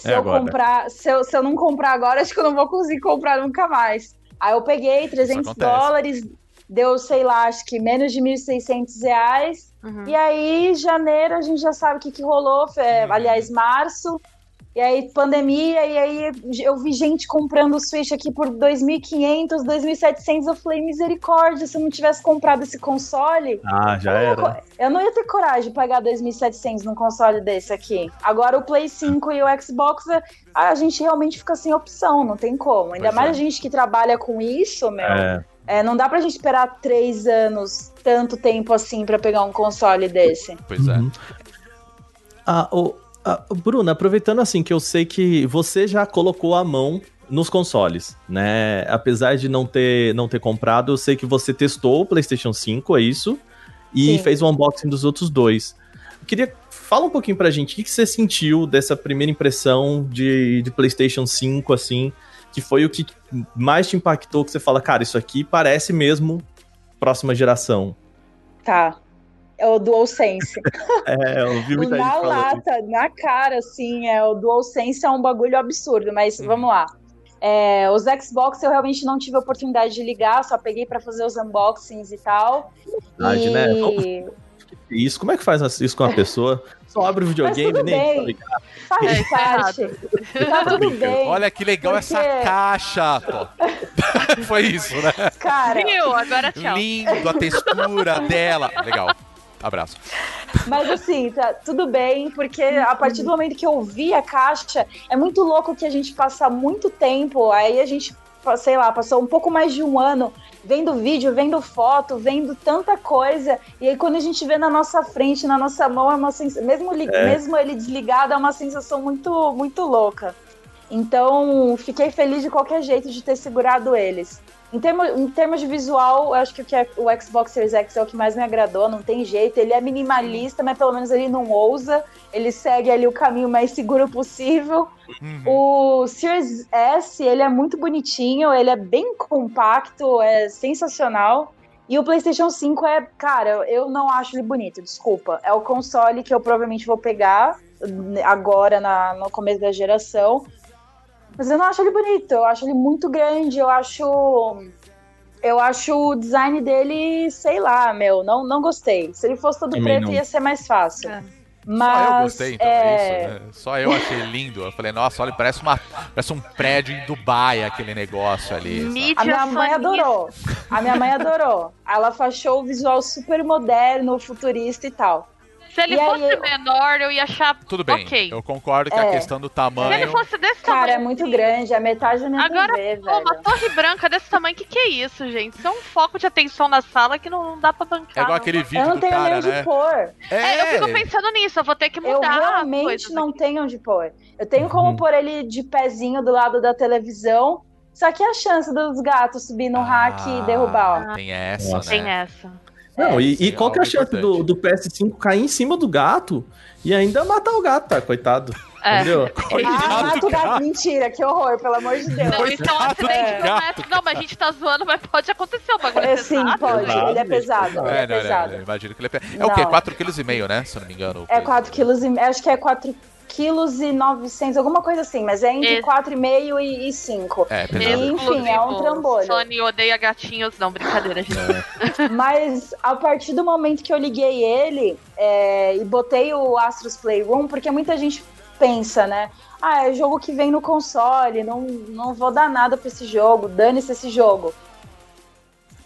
se É eu agora. comprar, se eu, se eu não comprar agora, acho que eu não vou conseguir comprar nunca mais. Aí eu peguei 300 acontece. dólares, deu, sei lá, acho que menos de 1.600 reais. Uhum. E aí, janeiro, a gente já sabe o que, que rolou. é, aliás, março. E aí, pandemia. E aí, eu vi gente comprando o Switch aqui por 2.500, 2.700. Eu falei, misericórdia, se eu não tivesse comprado esse console, Ah, já eu, não ia era. eu não ia ter coragem de pagar 2.700 num console desse aqui. Agora, o Play 5 e o Xbox, a, gente realmente fica sem opção, não tem como. Ainda Pois mais é. a gente que trabalha com isso, meu. É. É, não dá pra gente esperar três anos, tanto tempo assim, pra pegar um console desse. Pois é. Uhum. Ah, o, ah, Bruna, aproveitando assim que eu sei que você já colocou a mão nos consoles, né? Apesar de não ter, não ter comprado, eu sei que você testou o PlayStation 5, é isso? E Sim. fez o unboxing dos outros dois. Eu queria fala um pouquinho pra gente, o que, que você sentiu dessa primeira impressão de, de PlayStation 5, assim, que foi o que mais te impactou, que você fala, cara, isso aqui parece mesmo próxima geração. Tá. É o DualSense. É, eu vi muita gente na falando. lata, na cara, assim, é, o DualSense é um bagulho absurdo, mas Uhum. vamos lá. É, os Xbox eu realmente não tive a oportunidade de ligar, só peguei pra fazer os unboxings e tal. Verdade, e... né? Isso, como é que faz isso com a pessoa? Só abre o videogame tudo nem bem. tá ligado? Faz É, tá parte. Tá tudo bem. Olha que legal essa Porque- caixa, pô. Foi isso, né? Cara, Viu? Agora tchau. Lindo a textura dela. Legal. Abraço. Mas assim, tá tudo bem, porque a partir do momento que eu vi a caixa, é muito louco que a gente passa muito tempo, aí a gente, sei lá, passou um pouco mais de um ano vendo vídeo, vendo foto, vendo tanta coisa, e aí quando a gente vê na nossa frente, na nossa mão, é uma sens... mesmo, li- É. mesmo ele desligado, é uma sensação muito, muito louca. Então, fiquei feliz de qualquer jeito de ter segurado eles. Em termos, em termos de visual, eu acho que o, que é- o Xbox Series X é o que mais me agradou, não tem jeito. Ele é minimalista, mas pelo menos ele não ousa. Ele segue ali o caminho mais seguro possível. Uhum. O Series S, ele é muito bonitinho, ele é bem compacto, é sensacional. E o PlayStation 5 é, cara, eu não acho ele bonito, desculpa. É o console que eu provavelmente vou pegar agora na- no começo da geração. Mas eu não acho ele bonito, eu acho ele muito grande, eu acho. Eu acho o design dele, sei lá, meu, não, não gostei. Se ele fosse todo Também preto, não. ia ser mais fácil. É. Mas. Só eu gostei, então, é... é, isso. né? Só eu achei lindo. Eu falei, nossa, olha, parece, uma, parece um prédio em Dubai, aquele negócio ali. Mídia A minha mãe adorou. A minha mãe adorou. Ela achou o visual super moderno, futurista e tal. Se ele E aí, fosse eu- menor, eu ia achar Tudo bem, ok. eu concordo que a É. questão do Se tamanho... ele fosse desse Cara, tamanho. é muito grande, a metade minha Agora, TV, Pô, uma torre branca desse tamanho, que que é isso, gente? Isso é um foco de atenção na sala que não, não dá pra bancar. É igual não. aquele Eu vídeo não do tenho cara, nem onde né? pôr. É, eu fico pensando nisso, eu vou ter que Eu mudar. realmente coisas não aqui. tenho onde pôr. Eu tenho como Uhum. pôr ele de pezinho do lado da televisão. Só que a chance dos gatos subir no rack e derrubar, ó. Tem essa, Nossa. né? Tem essa. Não, e, sim, e qual que é a chance do, do PS5 cair em cima do gato e ainda matar o gato, tá? Coitado. É. Entendeu? Ah, mata o gato. Mentira, que horror, pelo amor de Deus. Não, isso é um acidente doméstico. Não, mas a gente tá zoando, mas pode acontecer o bagulho. É, sim, pesado, pode. Ele é pesado. Ele é É, não, pesado. não, imagino que ele é... pe- É o quê? Não. 4,5 kg, né? Se eu não me engano. É 4 quilos e... Acho que é 4 quilos e 900, alguma coisa assim. Mas é entre Esse- 4,5 e, e 5. É, pesado. Mesmo. Enfim, é um Inclusive, trambolho. Sony odeia gatinhos. Não, brincadeira, gente. Mas a partir do momento que eu liguei ele é, e botei o Astros Playroom, porque muita gente pensa, né? Ah, é jogo que vem no console, não, não vou dar nada pra esse jogo, dane-se esse jogo.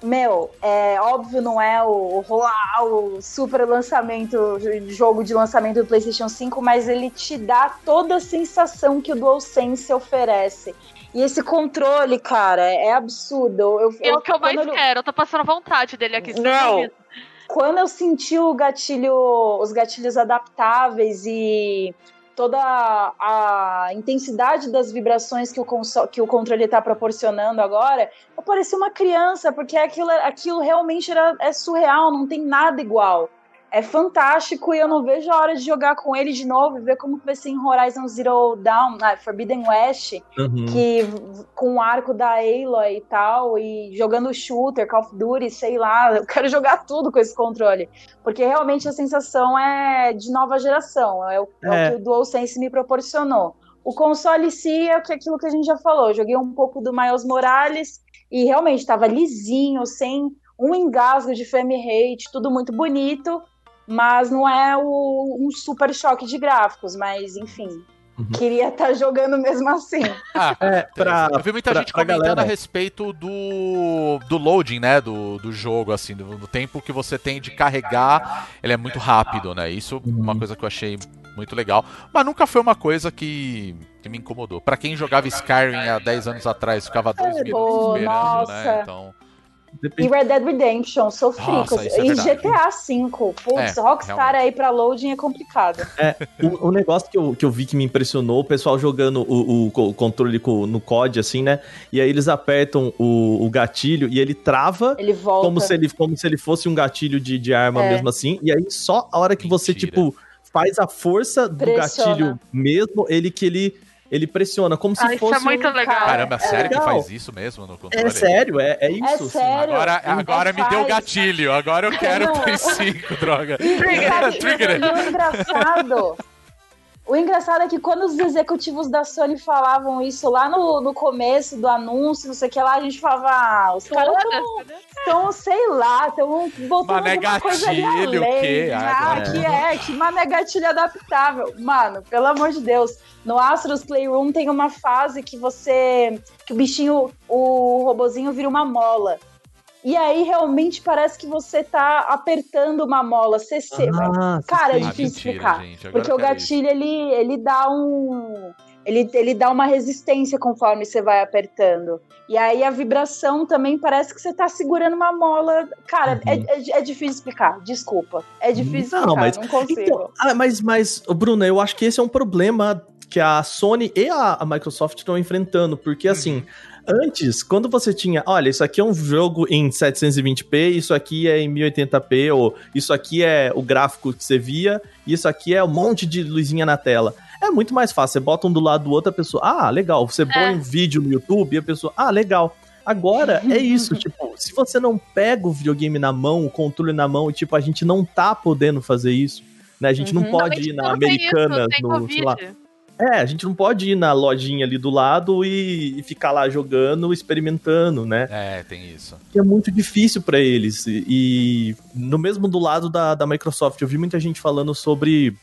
Meu, é óbvio, não é o, o, o super lançamento, jogo de lançamento do PlayStation 5, mas ele te dá toda a sensação que o DualSense oferece. E esse controle, cara, é absurdo. Eu, É o que eu mais quando eu- quero. Eu tô passando vontade dele aqui. Não. quando eu senti o gatilho, os gatilhos adaptáveis e toda a, intensidade das vibrações que o, que o controle está proporcionando agora, parecia uma criança, porque aquilo, aquilo realmente era, é surreal, não tem nada igual. É fantástico e eu não vejo a hora de jogar com ele de novo e ver como vai ser em Horizon Zero Dawn, ah, Forbidden West, Uhum. que com o arco da Aloy e tal, e jogando shooter, Call of Duty, sei lá, eu quero jogar tudo com esse controle. Porque realmente a sensação é de nova geração, é o, é É. o que o DualSense me proporcionou. O console em si é o que- aquilo que a gente já falou. Joguei um pouco do Miles Morales e realmente estava lisinho, sem um engasgo de frame rate, tudo muito bonito, mas não é o- um super choque de gráficos, mas enfim. Uhum. Queria estar jogando mesmo assim. Ah, É, pra, eu vi muita pra- gente pra comentando galera. a respeito do, do loading, né? Do, do jogo, assim, do, do tempo que você tem de carregar, ele é muito rápido, né? Isso é uma Uhum. coisa que eu achei muito legal. Mas nunca foi uma coisa que, que me incomodou. Pra quem jogava Skyrim há 10 anos atrás, ficava dois É, minutos esperando, né? nossa. Então. E Red Dead Redemption, sofri. Nossa, com- isso é e. GTA V. Putz, É, Rockstar realmente. aí pra loading é complicado. O, o negócio que eu, que eu vi que me impressionou, o pessoal jogando o, o co- controle com- no COD, assim, né? E aí eles apertam o, o gatilho e ele trava Ele volta. como se ele, como se ele fosse um gatilho de, de arma É. mesmo assim. E aí só a hora que você, Mentira. tipo, faz a força do Pressiona. gatilho mesmo, ele que ele, ele pressiona, como se Ah, isso fosse é muito um... legal. Caramba, é sério que legal. faz isso mesmo no controle? É sério, é, é isso. É sério. Agora, É agora me deu faz. gatilho. Agora eu quero. Play 5, droga. E, sabe, Trigger. e o engraçado. O engraçado é que quando os executivos da Sony falavam isso lá no, no começo do anúncio, não sei o que lá, a gente falava, ah, os caras Foda-se, né? estão, sei lá, estão botando Mané alguma coisa ali além. quê? Ah, Agora. que é, que mané gatilho adaptável. Mano, pelo amor de Deus. No Astros Playroom tem uma fase que você. que o bichinho, o robozinho vira uma mola. E aí realmente parece que você tá apertando uma mola. Você, você- Ah, Cara, é sim. Ah, difícil mentira, explicar. porque o gatilho, ele, ele dá um. Ele, ele dá uma resistência conforme você vai apertando. E aí a vibração também parece que você tá segurando uma mola. Cara, é, Uhum. é, é difícil explicar, desculpa. É difícil Não, explicar, mas- não consigo. Então, ah, mas, mas, ô, Bruno, eu acho que esse é um problema que a Sony e a, a Microsoft estão enfrentando, porque assim, antes, quando você tinha, olha, isso aqui é um jogo em 720p, isso aqui é em 1080p, ou isso aqui é o gráfico que você via, e isso aqui é um monte de luzinha na tela. É muito mais fácil, você bota um do lado do outro, a pessoa, ah, legal, você põe um vídeo no YouTube e a pessoa, ah, legal. Agora é isso, tipo, se você não pega o videogame na mão, o controle na mão, e tipo, a gente não tá podendo fazer isso, né? A gente não Uhum. pode ir na Não Americanas, no, sei lá. É, a gente não pode ir na lojinha ali do lado e, e ficar lá jogando, experimentando, né? É, tem isso. Que é muito difícil pra eles. E, e no mesmo do lado da, da Microsoft, eu vi muita gente falando sobre,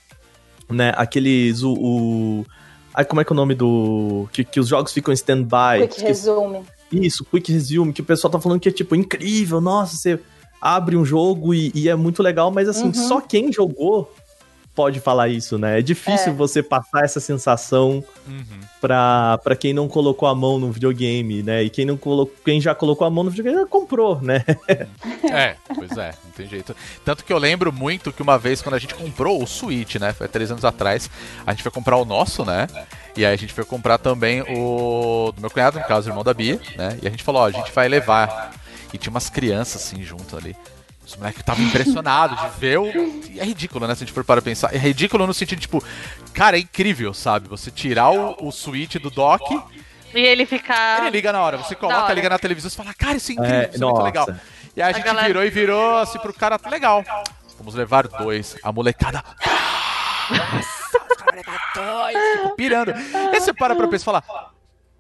né, aqueles, o... o ai, como é que é o nome do... Que, que os jogos ficam em stand-by. Quick resume. isso, Quick Resume, que o pessoal tá falando que é, tipo, incrível, nossa, você abre um jogo e, e é muito legal, mas assim, Uhum. só quem jogou pode falar isso, né? É difícil É. você passar essa sensação Uhum. pra, pra quem não colocou a mão no videogame, né? E quem, não colocou, quem já colocou a mão no videogame já comprou, né? É, pois é, não tem jeito. Tanto que eu lembro muito que uma vez, quando a gente comprou o Switch, né? Foi três anos atrás, a gente foi comprar o nosso, né? E aí a gente foi comprar também o do meu cunhado, no caso, o irmão da Bia, né? E a gente falou, ó, a gente vai levar. E tinha umas crianças assim junto ali. Os moleques estavam impressionados de ver o. E é ridículo, né? Se a gente for para pensar. É ridículo no sentido, tipo, cara, é incrível, sabe? Você tirar o, o Switch do dock, E ele fica. ele liga na hora. Você coloca, hora. liga na televisão e fala, cara, isso é incrível, É, isso é muito nossa. legal. E aí a A gente galera- virou e virou assim pro cara, legal. Vamos levar dois. A molecada. Fico pirando. E aí você para pra pensar e fala.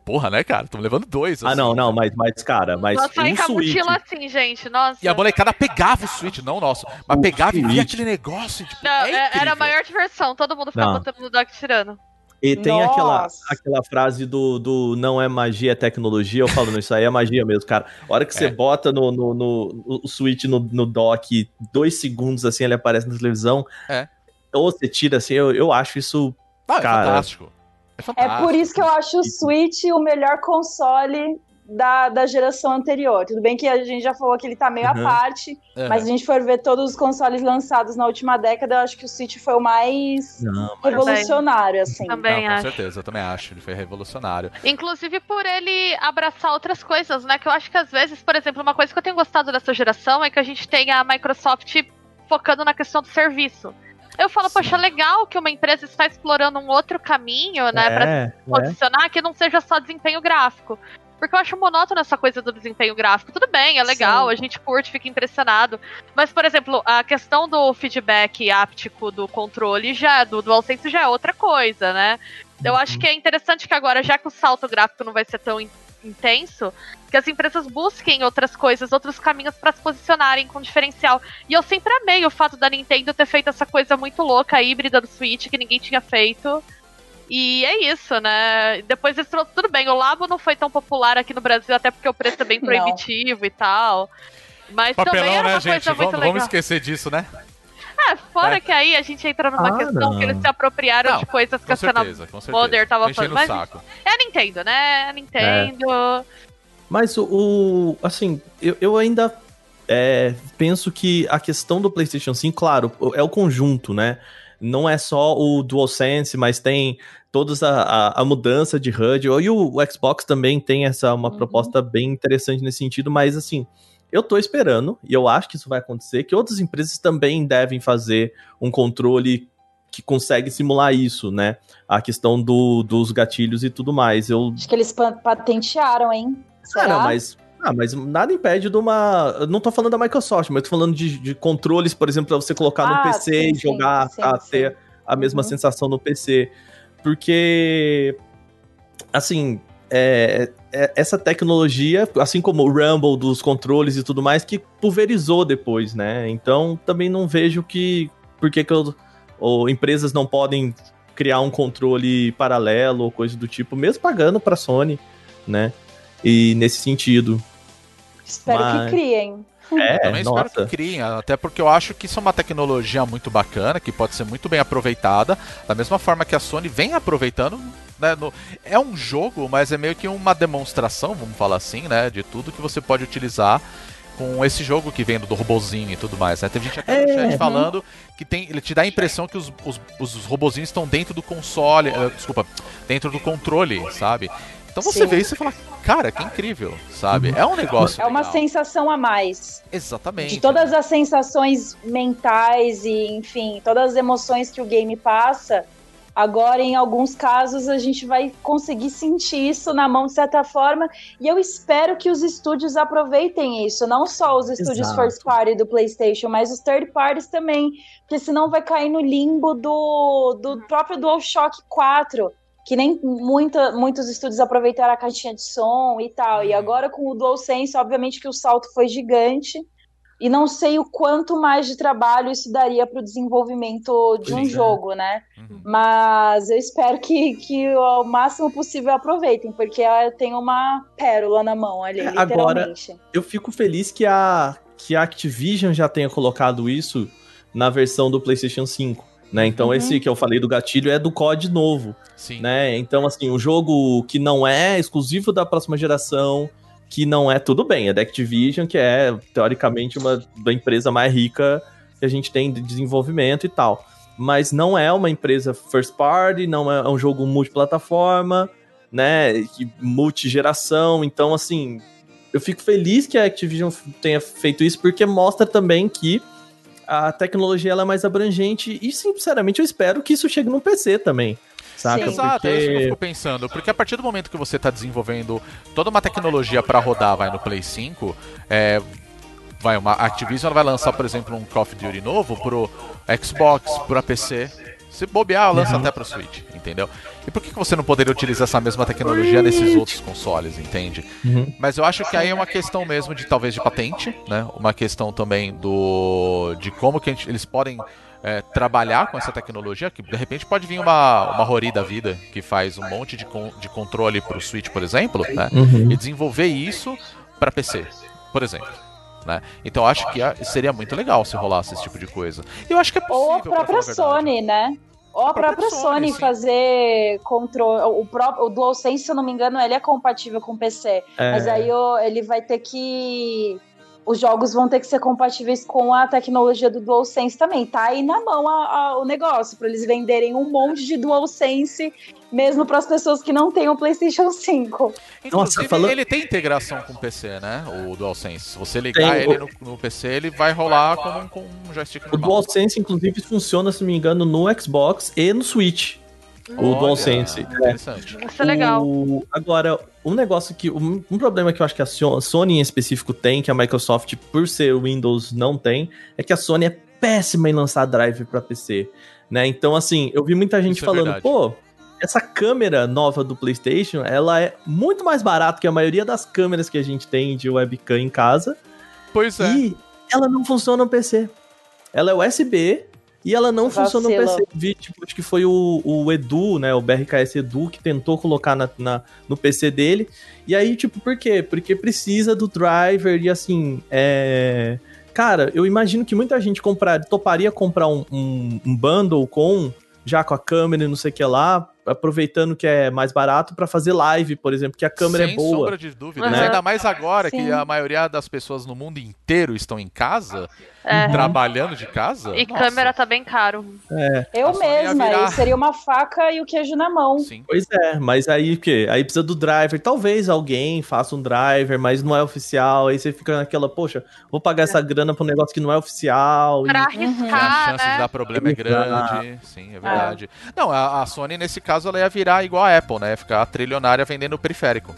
Porra, né, cara? Estamos levando dois. Ah, assim. não, não, mas, mas cara, mas Nossa, aí um a Switch... mochila assim, gente. Nossa. E a molecada pegava o Switch, não o nosso, mas O pegava e via Switch. aquele negócio. Tipo, Não, é é- era a maior diversão. Todo mundo ficava Não. botando no dock tirando. E tem aquela, Nossa. aquela frase do, do não é magia, é tecnologia. Eu falo, não, isso aí é magia mesmo, cara. A hora que você É. bota no, no, no- o Switch no, no dock, dois segundos assim, ele aparece na televisão. É. Ou você tira assim, eu, eu acho isso. Ah, é cara. fantástico. É É por isso que eu acho o Switch o melhor console da, da geração anterior. Tudo bem que a gente já falou que ele tá meio Uhum. à parte, mas se a gente for ver todos os consoles lançados na última década, eu acho que o Switch foi o mais Não, revolucionário, assim. Também Não, com acho. certeza, eu também acho. Ele foi revolucionário. Inclusive por ele abraçar outras coisas, né? Que eu acho que às vezes, por exemplo, uma coisa que eu tenho gostado dessa geração é que a gente tem a Microsoft focando na questão do serviço. Eu falo, poxa, legal que uma empresa está explorando um outro caminho, né? Pra é, é. posicionar que não seja só desempenho gráfico. Porque eu acho monótono essa coisa do desempenho gráfico. Tudo bem, é legal, Sim. a gente curte, fica impressionado. Mas, por exemplo, a questão do feedback áptico do controle já, do DualSense já é outra coisa, né? Eu acho que é interessante que agora, já que o salto gráfico não vai ser tão intenso, que as empresas busquem outras coisas, outros caminhos para se posicionarem com diferencial. E eu sempre amei o fato da Nintendo ter feito essa coisa muito louca, híbrida do Switch, que ninguém tinha feito. E é isso, né? Depois eles trouxeram tudo bem. O Labo não foi tão popular aqui no Brasil, até porque o preço é bem Não. proibitivo e tal. Mas também Papelão, era né, uma gente? coisa muito Vamos, legal. vamos esquecer disso, né? É, fora É. que aí a gente entra numa Ah, questão não. que eles se apropriaram Não, de coisas que a cena. Modern tava Enchendo falando. o Mas saco. é a Nintendo, né? É a Nintendo. Mas o, o- assim, eu, eu ainda é, penso que a questão do PlayStation 5, claro, é o conjunto, né? Não é só o DualSense, mas tem toda a, a, a mudança de HUD. E o, o Xbox também tem essa uma Uhum. proposta bem interessante nesse sentido, mas assim, eu tô esperando, e eu acho que isso vai acontecer, que outras empresas também devem fazer um controle que consegue simular isso, né? A questão do, dos gatilhos e tudo mais. Eu Acho que eles pa- patentearam, hein? ah, Será? não, mas, ah, mas nada impede de uma. Eu não tô falando da Microsoft, mas tô falando de, de controles, por exemplo, pra você colocar no Ah, PC sim, e jogar sim, a sim. ter a mesma Uhum. sensação no PC. Porque, assim, é, é- essa tecnologia, assim como o Rumble dos controles e tudo mais, que pulverizou depois, né? Então também não vejo que. Por que, que eu- ou empresas não podem criar um controle paralelo ou coisa do tipo, mesmo pagando pra Sony, né? E nesse sentido. Espero mas- que criem. É, Também espero nossa. que criem, até porque eu acho que isso é uma tecnologia muito bacana, que pode ser muito bem aproveitada, da mesma forma que a Sony vem aproveitando. Né, no- é um jogo, mas é meio que uma demonstração, vamos falar assim, né, de tudo que você pode utilizar com esse jogo que vem do robozinho e tudo mais. Né? Teve gente aqui no É, chat falando que tem, ele te dá a impressão que os, os, os robozinhos estão dentro do console, eh, desculpa, dentro do controle, sabe? Então você Sim. vê isso e fala, cara, que incrível, sabe? É um negócio. É uma legal. sensação a mais. Exatamente. De todas as sensações mentais e, enfim, todas as emoções que o game passa, agora em alguns casos a gente vai conseguir sentir isso na mão de certa forma. E eu espero que os estúdios aproveitem isso, não só os estúdios Exato. first party do PlayStation, mas os third parties também, porque senão vai cair no limbo do, do próprio DualShock 4. Que nem muita, muitos estúdios aproveitaram a caixinha de som e tal. E agora com o DualSense, obviamente que o salto foi gigante. E não sei o quanto mais de trabalho isso daria para o desenvolvimento de um Pois é. jogo, né? Uhum. Mas eu espero que, que o máximo possível aproveitem, porque tem uma pérola na mão ali, É, agora- literalmente. Eu fico feliz que a, que a Activision já tenha colocado isso na versão do PlayStation 5. Né? Então, Uhum. esse que eu falei do gatilho é do COD novo. Sim. né? Então, assim, um jogo que não é exclusivo da próxima geração, que não é tudo bem, é da Activision, que é, teoricamente, uma da empresa mais rica que a gente tem de desenvolvimento e tal. Mas não é uma empresa first party, não é um jogo multiplataforma, né? Multigeração. Então, assim, eu fico feliz que a Activision tenha feito isso, porque mostra também que a tecnologia ela é mais abrangente e, sinceramente, eu espero que isso chegue no PC também. Saca? Sim. Exato, é isso que eu Porque... fico pensando. Porque a partir do momento que você está desenvolvendo toda uma tecnologia para rodar, vai no Play 5, é, vai uma a Activision vai lançar, por exemplo, um Call of Duty novo pro Xbox, pro PC. Se bobear, lança até pro Switch, entendeu? E por que que você não poderia utilizar essa mesma tecnologia nesses outros consoles, entende? Uhum. Mas eu acho que aí é uma questão mesmo de talvez de patente, né? Uma questão também do de como que a gente- eles podem é, trabalhar com essa tecnologia, que de repente pode vir uma, uma Rory da vida que faz um monte de, con- de controle pro Switch, por exemplo, né? Uhum. E desenvolver isso para PC, por exemplo. Né? Então eu acho que ah, seria muito legal se rolasse esse tipo de coisa. E eu acho que é possível. Ou a própria. Sony, né? Ou a própria Sony, Sony, fazer controle. O, próprio, o DualSense, se eu não me engano, ele é compatível com PC. É. Mas aí o- ele vai ter que. Os jogos vão ter que ser compatíveis com a tecnologia do DualSense também. Tá aí na mão a- a- o negócio, para eles venderem um monte de DualSense, mesmo para as pessoas que não têm o PlayStation 5. Inclusive, falando- ele tem integração com o PC, né? O DualSense. Se você ligar Tem, ele o- no, no PC, ele vai rolar como um, com um joystick O normal. DualSense, inclusive, funciona, se não me engano, no Xbox e no Switch. O Olha, DualSense. É. Interessante. Isso é legal. O- Agora, um negócio que. Um, um problema que eu acho que a Sony em específico tem, que a Microsoft, por ser Windows, não tem, é que a Sony é péssima em lançar drive pra PC. Né? Então, assim, eu vi muita gente Isso é falando, verdade. pô. Essa câmera nova do PlayStation, ela é muito mais barata que a maioria das câmeras que a gente tem de webcam em casa. Pois é. E ela não funciona no PC. Ela é USB e ela não funciona no. PC. Vi, tipo, acho que foi o, o Edu, né? O BRKS Edu que tentou colocar na, na- no PC dele. E aí, tipo, por quê? Porque precisa do driver e assim. É. Cara, eu imagino que muita gente comprar, toparia comprar um, um, um bundle com já com a câmera e não sei o que lá, aproveitando que é mais barato pra fazer live, por exemplo, que a câmera Sem é boa. sombra de dúvida. Uhum. Ainda mais agora Sim. que a maioria das pessoas no mundo inteiro estão em casa, É. trabalhando de casa. E nossa, câmera tá bem caro. Eu A Sony ia mesma, virar- aí seria uma faca e o queijo na mão. Sim. Pois é, mas aí o quê? Aí precisa do driver. Talvez alguém faça um driver, mas não é oficial. Aí você fica naquela, poxa, vou pagar essa grana pra um negócio que não é oficial. e- Pra a arriscar, chance de né? dar problema é grande. Sim, é verdade. Não, a, a Sony, nesse caso, ela ia virar igual a Apple, né? Ia ficar trilionária vendendo periférico.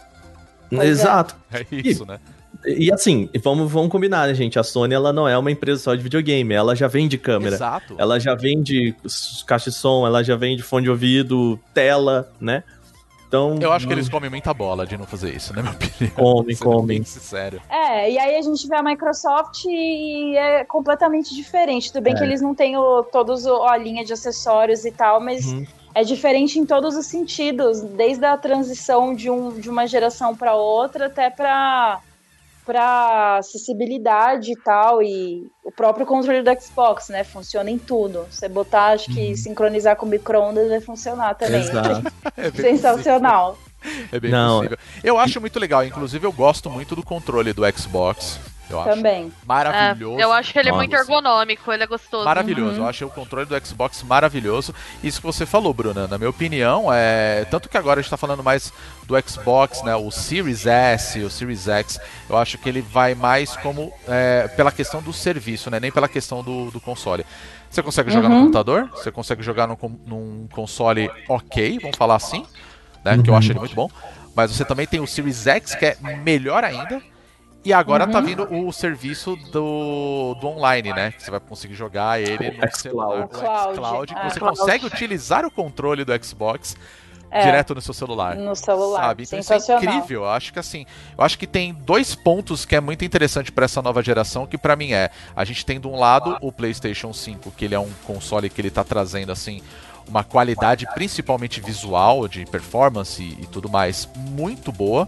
É. Exato. É isso, né? E assim, vamos, vamos combinar, né, gente? A Sony ela não é uma empresa só de videogame, ela já vende câmera. Exato. Ela já vende caixa de som, ela já vende fone de ouvido, tela, né? Então. Eu acho que eles comem muita bola de não fazer isso, na minha opinião. Comem, comem. sincero. É, e aí a gente vê a Microsoft e é completamente diferente. Tudo bem É. que eles não têm o, todos o- a linha de acessórios e tal, mas Uhum. É diferente em todos os sentidos, desde a transição de, um, de uma geração para outra até para para acessibilidade e tal e o próprio controle do Xbox, né? Funciona em tudo. Você botar, acho que sincronizar com micro-ondas vai funcionar também. Uhum. Exato. É Sensacional. possível. É bem Não, possível. Eu acho muito legal. Inclusive, eu gosto muito do controle do Xbox. Eu acho Também. maravilhoso. É, eu acho que ele é Nossa. muito ergonômico, ele é gostoso. Maravilhoso, eu Uhum. achei o controle do Xbox maravilhoso. Isso que você falou, Bruna, na minha opinião, é. Tanto que agora a gente tá falando mais do Xbox, né? O Series S, o Series X, eu acho que ele vai mais como. é, pela questão do serviço, né? Nem pela questão do, do console. Você consegue jogar no Uhum. computador, você consegue jogar num, num console ok, vamos falar assim, né? Que eu acho ele muito bom. Mas você também tem o Series X, que é melhor ainda. E agora Uhum. tá vindo o serviço do, do online, né? Que você vai conseguir jogar ele no celular, o Cloud. xCloud, que É. você consegue utilizar o controle do Xbox É. direto no seu celular. No celular. Sabe? Então isso é incrível. Eu acho que assim, eu acho que tem dois pontos que é muito interessante para essa nova geração, que pra mim é, a gente tem de um lado o PlayStation 5, que ele é um console que ele tá trazendo assim uma qualidade principalmente visual, de performance e, e tudo mais, muito boa.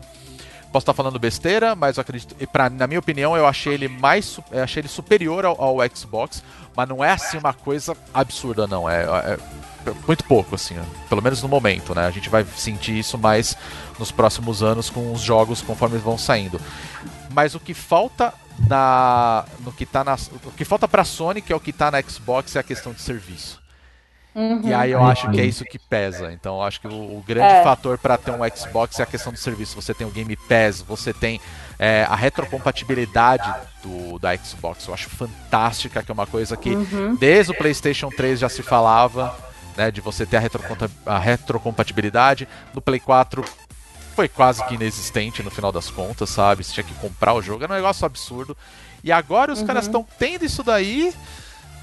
Posso estar falando besteira, mas eu acredito. E pra, na minha opinião, eu achei ele mais. achei ele superior ao, ao Xbox, mas não é assim uma coisa absurda, não. É, é muito pouco, assim. Pelo menos no momento, né? A gente vai sentir isso mais nos próximos anos com os jogos conforme vão saindo. Mas o que falta na. No que tá na. O que falta pra Sony, que é o que tá na Xbox, é a questão de serviço. Uhum. E aí eu acho que é isso que pesa. Então eu acho que o, o grande É. fator para ter um Xbox é a questão do serviço. Você tem o Game Pass, você tem é, a retrocompatibilidade do, da Xbox. Eu acho fantástica, que é uma coisa que Uhum. desde o PlayStation 3 já se falava, né, de você ter a, retroconta- a retrocompatibilidade. No Play 4 foi quase que inexistente no final das contas, sabe? Você tinha que comprar o jogo, era um negócio absurdo. E agora os caras estão tendo isso daí,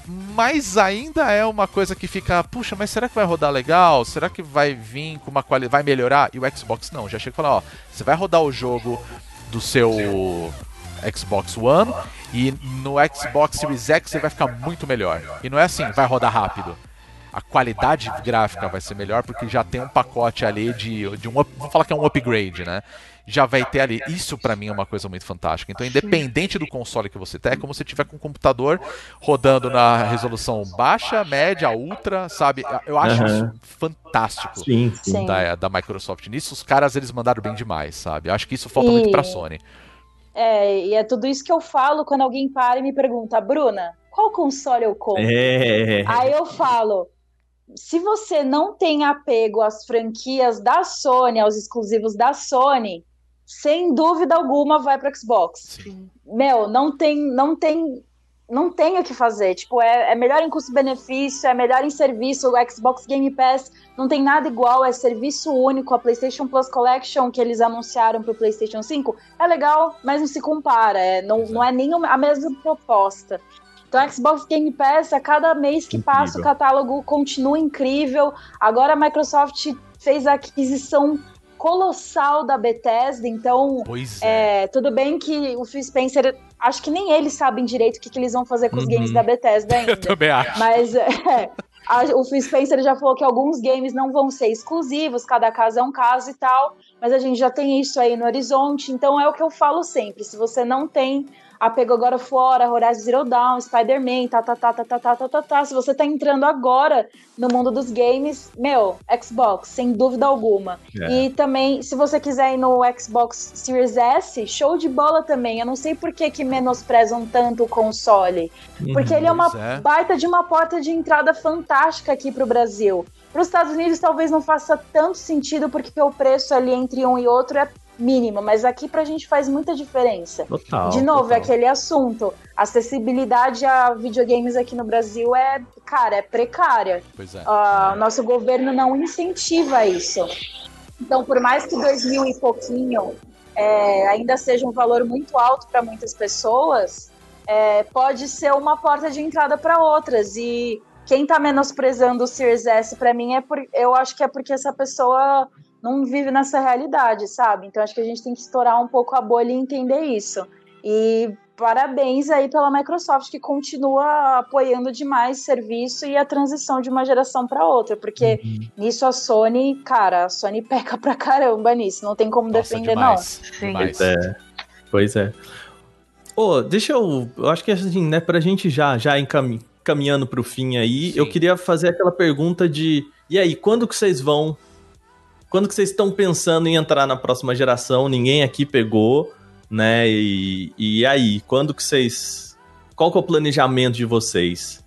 mas ainda é uma coisa que fica, puxa, mas será que vai rodar legal? Será que vai vir com uma qualidade, vai melhorar? E o Xbox não, já chega e fala, ó, você vai rodar o jogo do seu Xbox One e no Xbox Series X ele vai ficar muito melhor. E não é assim, vai rodar rápido. a qualidade gráfica vai ser melhor porque já tem um pacote ali de, de um, vamos falar que é um upgrade, né? Já vai ter ali. Isso para mim é uma coisa muito fantástica. Então, independente do console que você tem, é como se tiver com um computador rodando na resolução baixa, média, ultra, sabe? Eu acho Aham. isso fantástico Sim, sim. Da, da Microsoft nisso. Os caras eles mandaram bem demais, sabe? Eu acho que isso falta muito pra E- Sony. É, e é tudo isso que eu falo quando alguém para e me pergunta, Bruna, qual console eu compro? É. Aí eu falo, se você não tem apego às franquias da Sony, aos exclusivos da Sony, sem dúvida alguma vai para Xbox. Sim. Meu, não tem, não tem, não tem o que fazer. Tipo, é, é melhor em custo-benefício, é melhor em serviço. O Xbox Game Pass não tem nada igual, é serviço único. A PlayStation Plus Collection que eles anunciaram pro PlayStation 5 é legal, mas não se compara. É, não, não é nem a mesma proposta. Então, o Xbox Game Pass, a cada mês que passa, o Incrível. catálogo continua incrível. Agora a Microsoft fez a aquisição colossal da Bethesda, então Pois é. é, tudo bem que o Phil Spencer, acho que nem eles sabem direito o que, que eles vão fazer com os Uhum. games da Bethesda ainda. Eu também acho. Mas é, a- o Phil Spencer já falou que alguns games não vão ser exclusivos, cada caso é um caso e tal, mas a gente já tem isso aí no horizonte, então é o que eu falo sempre, se você não tem apego agora fora, Horizon Zero Dawn, Spider-Man, tá, tá, tá, tá, tá, tá, tá, tá, tá, se você tá entrando agora no mundo dos games, meu, Xbox, sem dúvida alguma. É. E também, se você quiser ir no Xbox Series S, show de bola também. Eu não sei por que, que menosprezam tanto o console. Porque ele é uma é. baita de uma porta de entrada fantástica aqui pro Brasil. Para os Estados Unidos talvez não faça tanto sentido, porque o preço ali entre um e outro é mínimo, mas aqui pra gente faz muita diferença. Total. De novo, é total. aquele assunto. Acessibilidade a videogames aqui no Brasil é, cara, é precária. Pois é. O nosso governo não incentiva isso. Então, por mais que dois mil e pouquinho é, ainda seja um valor muito alto para muitas pessoas, é, pode ser uma porta de entrada para outras. E quem está menosprezando o Series S para mim é por, eu acho que é porque essa pessoa não vive nessa realidade, sabe? Então acho que a gente tem que estourar um pouco a bolha e entender isso. E parabéns aí pela Microsoft que continua apoiando demais serviço e a transição de uma geração para outra, porque nisso a Sony, cara, a Sony peca pra caramba nisso, não tem como Nossa, defender demais. Sim. demais. Pois é. Pois é. Ô, deixa eu. Eu acho que assim, né, pra gente já, já encami- caminhando pro fim aí, Sim. eu queria fazer aquela pergunta de. E aí, quando que vocês vão. Quando que vocês estão pensando em entrar na próxima geração? Ninguém aqui pegou, né? E, e aí, quando que vocês. Qual que é o planejamento de vocês?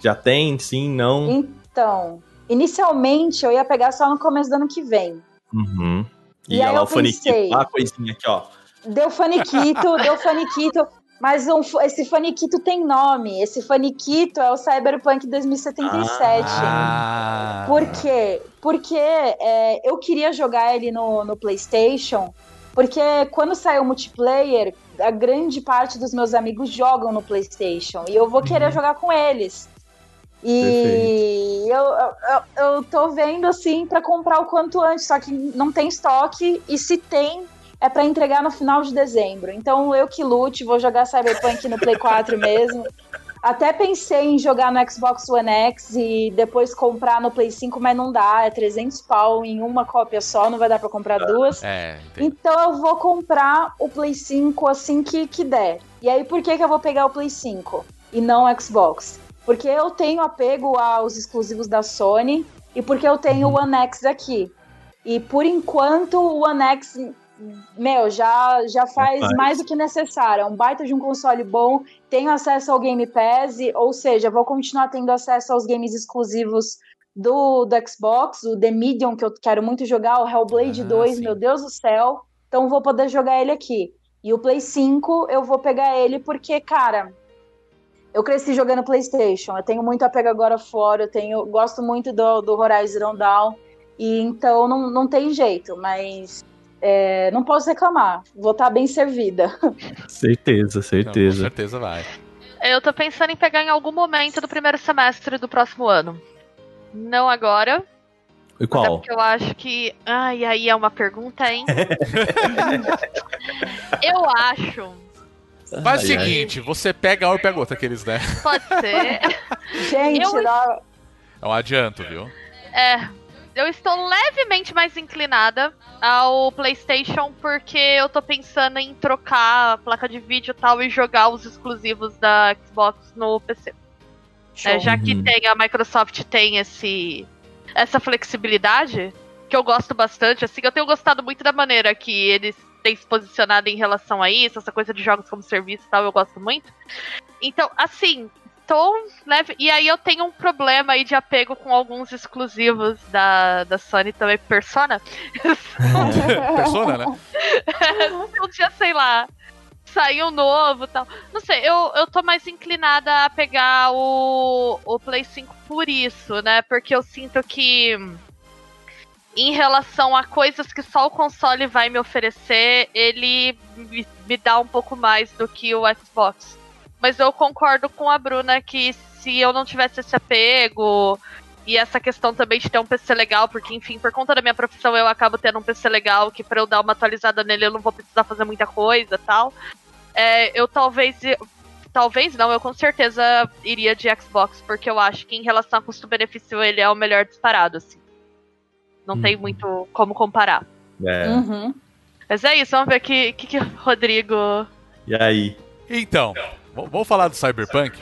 Já tem? Sim? Não? Então, inicialmente eu ia pegar só no começo do ano que vem. Uhum. E E, aí lá eu o faniquito. pensei- Olha a coisinha aqui, ó. Deu faniquito, deu faniquito, mas um- esse faniquito tem nome. Esse faniquito é o Cyberpunk 2077. Ah. Por quê? Porque é, eu queria jogar ele no, no PlayStation, porque quando saiu o multiplayer, a grande parte dos meus amigos jogam no PlayStation e eu vou querer Uhum. jogar com eles. E eu, eu, eu tô vendo assim pra comprar o quanto antes, só que não tem estoque e se tem é pra entregar no final de dezembro. Então eu que lute, vou jogar Cyberpunk no Play 4 mesmo. Até pensei em jogar no Xbox One X e depois comprar no Play 5, mas não dá, é 300 pau em uma cópia só, não vai dar pra comprar duas. É. Então eu vou comprar o Play 5 assim que, que der. E aí por que, que eu vou pegar o Play 5 e não o Xbox? Porque eu tenho apego aos exclusivos da Sony e porque eu tenho o One X aqui. E por enquanto o One X, meu, já, já faz Rapaz. mais do que necessário. É um baita de um console bom, tenho acesso ao Game Pass, ou seja, vou continuar tendo acesso aos games exclusivos do, do Xbox, o The Medium, que eu quero muito jogar, o Hellblade Ah, 2, sim. meu Deus do céu. Então vou poder jogar ele aqui. E o Play 5 eu vou pegar ele porque, cara, eu cresci jogando PlayStation. Eu tenho muito apego agora fora. Eu tenho, gosto muito do, do Horizon Dawn. E então não, não tem jeito, mas é, não posso reclamar. Vou estar bem servida. Certeza, Não, com certeza. certeza vai. Eu tô pensando em pegar em algum momento do primeiro semestre do próximo ano. Não agora, E até qual? porque eu acho que. Ai, aí é uma pergunta, hein? eu acho. Faz o Ai, ai. seguinte, você pega um e pega outro, aqueles, né? Pode ser. Gente, Eu- dá- É um adianto, viu? É, eu estou levemente mais inclinada ao PlayStation porque eu tô pensando em trocar a placa de vídeo e tal e jogar os exclusivos da Xbox no PC. É, já que Uhum. tem a Microsoft tem esse essa flexibilidade que eu gosto bastante, assim, eu tenho gostado muito da maneira que eles têm se posicionado em relação a isso, essa coisa de jogos como serviço e tal, eu gosto muito. Então, assim, tô leve. E aí eu tenho um problema aí de apego com alguns exclusivos da, da Sony também, Persona. Persona, né? Um dia, sei lá, sair um novo e tal. Não sei, eu, eu tô mais inclinada a pegar o, o Play 5 por isso, né? Porque eu sinto que. Em relação a coisas que só o console vai me oferecer, ele me, me dá um pouco mais do que o Xbox. Mas eu concordo com a Bruna que se eu não tivesse esse apego e essa questão também de ter um PC legal, porque, enfim, por conta da minha profissão eu acabo tendo um PC legal que pra eu dar uma atualizada nele eu não vou precisar fazer muita coisa tal. É, eu talvez. Talvez não, eu com certeza iria de Xbox, porque eu acho que em relação a custo-benefício ele é o melhor disparado, assim. Não tem Uhum. muito como comparar. É. Uhum. Mas é isso, vamos ver o que, que, que o Rodrigo. E aí? Então, vamos falar do Cyberpunk?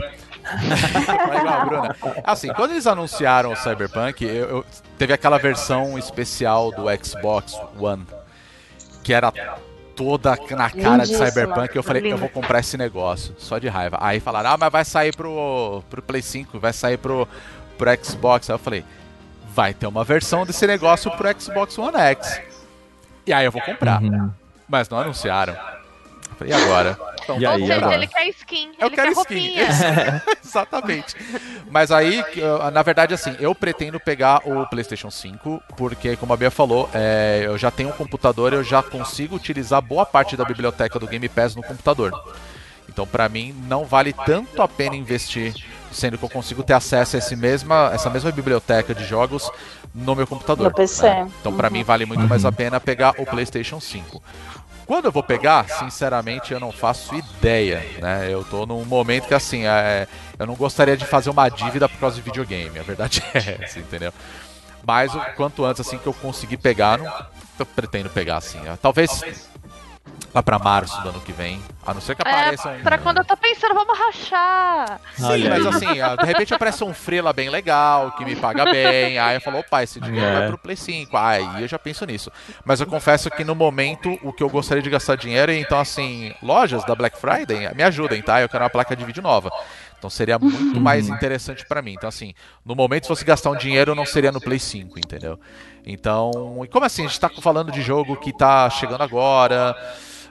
A Bruna. Assim, quando eles anunciaram o Cyberpunk, eu, eu- teve aquela versão especial do Xbox One, que era toda na cara de. Cyberpunk. Eu falei, eu vou comprar esse negócio, só de raiva. Aí falaram, ah, mas vai sair pro, pro Play 5, vai sair pro, pro Xbox. Aí eu falei, vai ter uma versão desse negócio pro Xbox One X. E aí eu vou comprar. Uhum. Mas não anunciaram. E agora? Então, E aí, seja, agora? ele quer skin, Eu ele quero quer skin. roupinha. Exatamente. Mas aí, eu- na verdade, assim, eu pretendo pegar o PlayStation 5, porque, como a Bia falou, é, eu já tenho um computador, eu já consigo utilizar boa parte da biblioteca do Game Pass no computador. Então, pra mim, não vale tanto a pena investir, sendo que eu consigo ter acesso a esse mesma, essa mesma biblioteca de jogos no meu computador. No PC. né? Então, pra mim, vale muito mais a pena pegar o PlayStation 5. Quando eu vou pegar, sinceramente, eu não faço ideia, né? Eu tô num momento que, assim, é, eu não gostaria de fazer uma dívida por causa de videogame, a verdade é essa, entendeu? Mas o quanto antes, assim, que eu conseguir pegar, não eu pretendo pegar, assim. Talvez lá pra março do ano que vem, a não ser que apareça É, um... pra quando eu tô pensando, vamos rachar. Sim, Olha mas aí. assim, de repente aparece um freela bem legal, que me paga bem. Aí eu falo, opa, esse dinheiro É. vai pro Play 5. Aí eu já penso nisso. Mas eu confesso que no momento o que eu gostaria de gastar dinheiro, então assim, lojas da Black Friday me ajudem, tá? Eu quero uma placa de vídeo nova. Então seria muito mais interessante pra mim. Então, assim, no momento, se fosse gastar um dinheiro, não seria no Play 5, entendeu? Então, e como assim? A gente tá falando de jogo que tá chegando agora,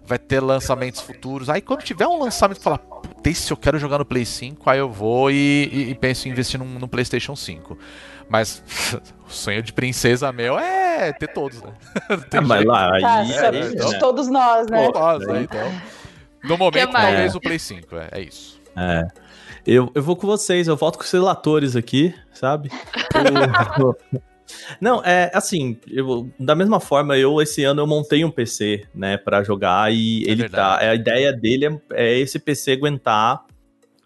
vai ter lançamentos futuros. Aí quando tiver um lançamento que fala, puta, esse eu quero jogar no Play 5, aí eu vou e, e- e penso em investir num, num PlayStation 5. Mas o sonho de princesa meu é ter todos, né? Tem Ah, mas lá, aí, Tá, aí, só- então. né? todos nós, né? Pô, nossa, né? Então, no momento, mais? talvez o Play 5, é, é isso. É. Eu, eu vou com vocês, eu volto com os relatores aqui, sabe? O- Não, é assim, eu, da mesma forma, eu esse ano eu montei um PC, né, pra jogar e É ele verdade. tá, a ideia dele é, é esse PC aguentar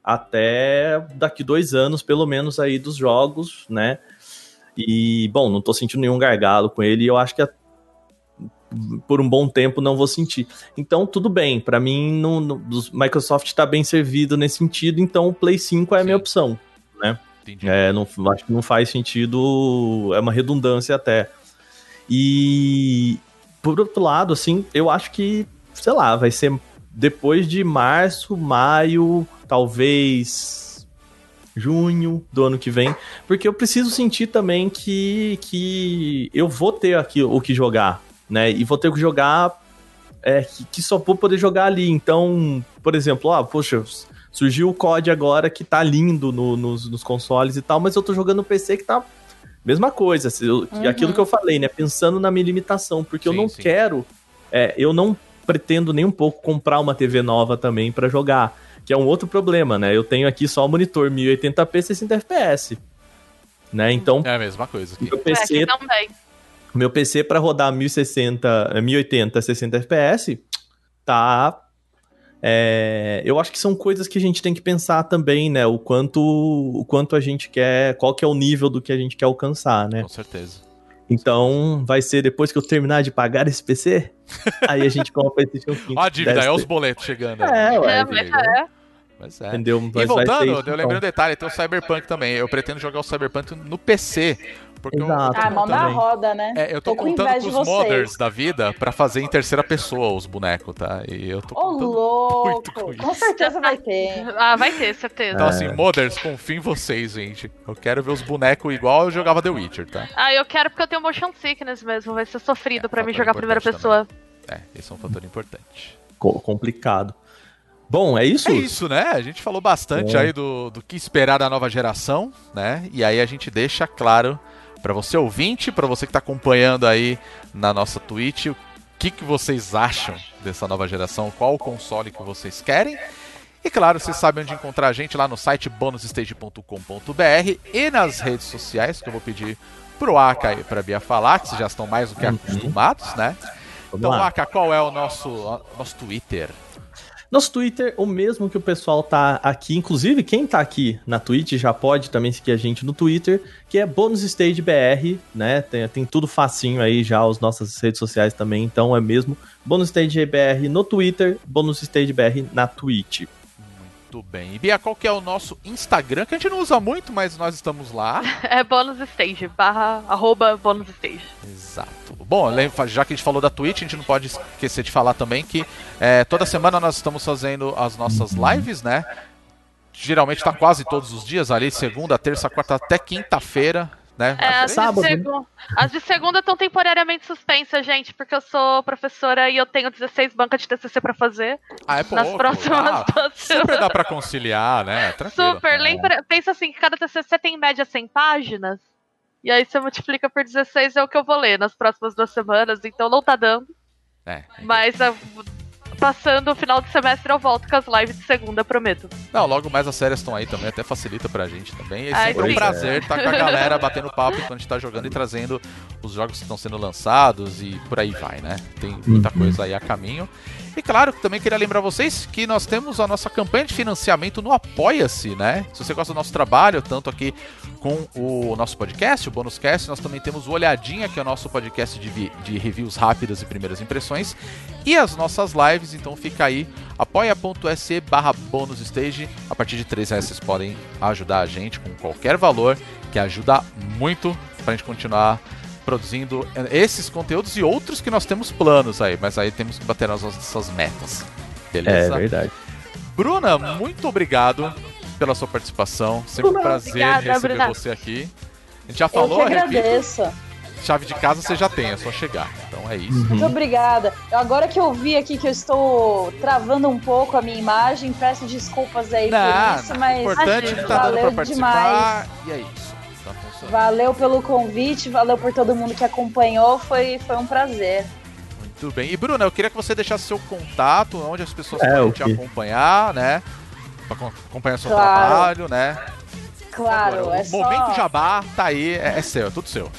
até daqui dois anos, pelo menos aí dos jogos, né? E, bom, não tô sentindo nenhum gargalo com ele e eu acho que a- por um bom tempo não vou sentir. Então, tudo bem. Pra mim, no, no- os- Microsoft tá bem servido nesse sentido, então o Play 5 é a minha opção. Entendi. É, não, acho que não faz sentido, é uma redundância até. E, por outro lado, assim, eu acho que, sei lá, vai ser depois de março, maio, talvez junho do ano que vem, porque eu preciso sentir também que, que eu vou ter aqui o que jogar, né? E vou ter que jogar é, que só vou poder jogar ali. Então, por exemplo, ah, poxa, surgiu o COD agora que tá lindo no- nos, nos consoles e tal, mas eu tô jogando no PC que tá mesma coisa. se eu- Uhum. Aquilo que eu falei, né? Pensando na minha limitação, porque eu Sim, não sim. quero, é, eu não pretendo nem um pouco comprar uma TV nova também pra jogar, que é um outro problema, né? Eu tenho aqui só o monitor 1080p 60 FPS. Né? Então, É a mesma coisa. aqui. meu É, PC aqui também. meu PC para rodar 1060, eh, 1080, 60 FPS, tá É, eu acho que são coisas que a gente tem que pensar também, né? O quanto, o quanto a gente quer, qual que é o nível do que a gente quer alcançar, né? Com certeza. Então, vai ser depois que eu terminar de pagar esse PC, aí a gente compra esse PlayStation 5. Ó a dívida, é os boletos chegando. É, ué, É, mas é. Mas é. Entendeu? E Mas vai ser voltando, isso, eu lembrei um então. detalhe, tem o Cyberpunk também. Eu pretendo jogar o Cyberpunk no PC. Porque Exato. eu, Ah, mão na também. roda, né? é, eu tô, com contando inveja com de os vocês. modders da vida pra fazer em terceira pessoa os bonecos, tá? E eu tô Ô, contando muito com louco! isso. Com certeza vai ter. Ah, vai ter, certeza. Então, É. assim, modders, confio em vocês, gente. Eu quero ver os bonecos igual eu jogava The Witcher, tá? Ah, eu quero porque eu tenho motion sickness mesmo. Vai ser sofrido É, pra mim jogar a primeira pessoa. É, esse é um fator importante. Co- complicado. Bom, é isso? É isso, né? A gente falou bastante É. aí do, do que esperar da nova geração, né? E aí a gente deixa claro pra você ouvinte, pra você que tá acompanhando aí na nossa Twitch, o que, que vocês acham dessa nova geração, qual o console que vocês querem. E claro, vocês sabem onde encontrar a gente lá no site bonusstage.com.br e nas redes sociais, que eu vou pedir pro Aka e pra Bia falar, que vocês já estão mais do que acostumados, né? Então. Aka, qual é o nosso, o nosso Twitter? Nosso Twitter, o mesmo que o pessoal tá aqui. Inclusive, quem tá aqui na Twitch já pode também seguir a gente no Twitter, que é Bonus Stage BR, né? Tem, tem tudo facinho aí já, as nossas redes sociais também. Então é mesmo Bonus Stage BR no Twitter, Bonus Stage BR na Twitch. Muito bem. E Bia, qual que é o nosso Instagram? Que a gente não usa muito, mas nós estamos lá. É bônus stage, barra, arroba bônus stage. Exato. Bom, já que a gente falou da Twitch, a gente não pode esquecer de falar também que é, toda semana nós estamos fazendo as nossas lives, né? Geralmente tá quase todos os dias ali, segunda, terça, quarta, até quinta-feira, né? É, as, sábado, de né? as de segunda estão temporariamente suspensas, gente, porque eu sou professora e eu tenho 16 bancas de TCC pra fazer Ah, é pouco. nas próximas Ah, duas super dá pra conciliar, né? Tranquilo. Super, lembra, pensa assim, que cada TCC tem em média 100 páginas, e aí você multiplica por 16 é o que eu vou ler nas próximas duas semanas, então não tá dando, É. mas passando o final do semestre eu volto com as lives de segunda, prometo. Não, logo mais as séries estão aí também, até facilita pra gente também. É Ai, sempre um prazer estar com a galera batendo papo enquanto a gente tá jogando e trazendo os jogos que estão sendo lançados e por aí vai, né? Tem muita Uhum. coisa aí a caminho. E claro, também queria lembrar vocês que nós temos a nossa campanha de financiamento no Apoia-se, né? Se você gosta do nosso trabalho, tanto aqui com o nosso podcast, o Bônus Cast, nós também temos o Olhadinha, que é o nosso podcast de, de reviews rápidas e primeiras impressões, e as nossas lives, então fica aí, apoia.se barra bonusstage, a partir de 3 reais vocês podem ajudar a gente com qualquer valor, que ajuda muito pra gente continuar produzindo esses conteúdos e outros que nós temos planos aí, mas aí temos que bater nas nossas metas. É Beleza? verdade. Bruna, muito obrigado pela sua participação. Sempre um prazer obrigada, receber Bruna. você aqui. A gente já Eu que falou, repito, agradeço. chave de casa você já tem, é só chegar. Então é isso. Muito obrigada. Agora que eu vi aqui que eu estou travando um pouco a minha imagem, peço desculpas aí Não, por isso, não, mas importante é que tá dando pra valeu participar. E é isso. Tá valeu pelo convite, valeu por todo mundo que acompanhou, foi, foi um prazer. Muito bem. E Bruna, eu queria que você deixasse seu contato, onde as pessoas É, podem te acompanhar, né? Pra co- acompanhar seu Claro. trabalho, né? Claro, Agora, é o momento jabá tá aí, é, é seu, é tudo seu.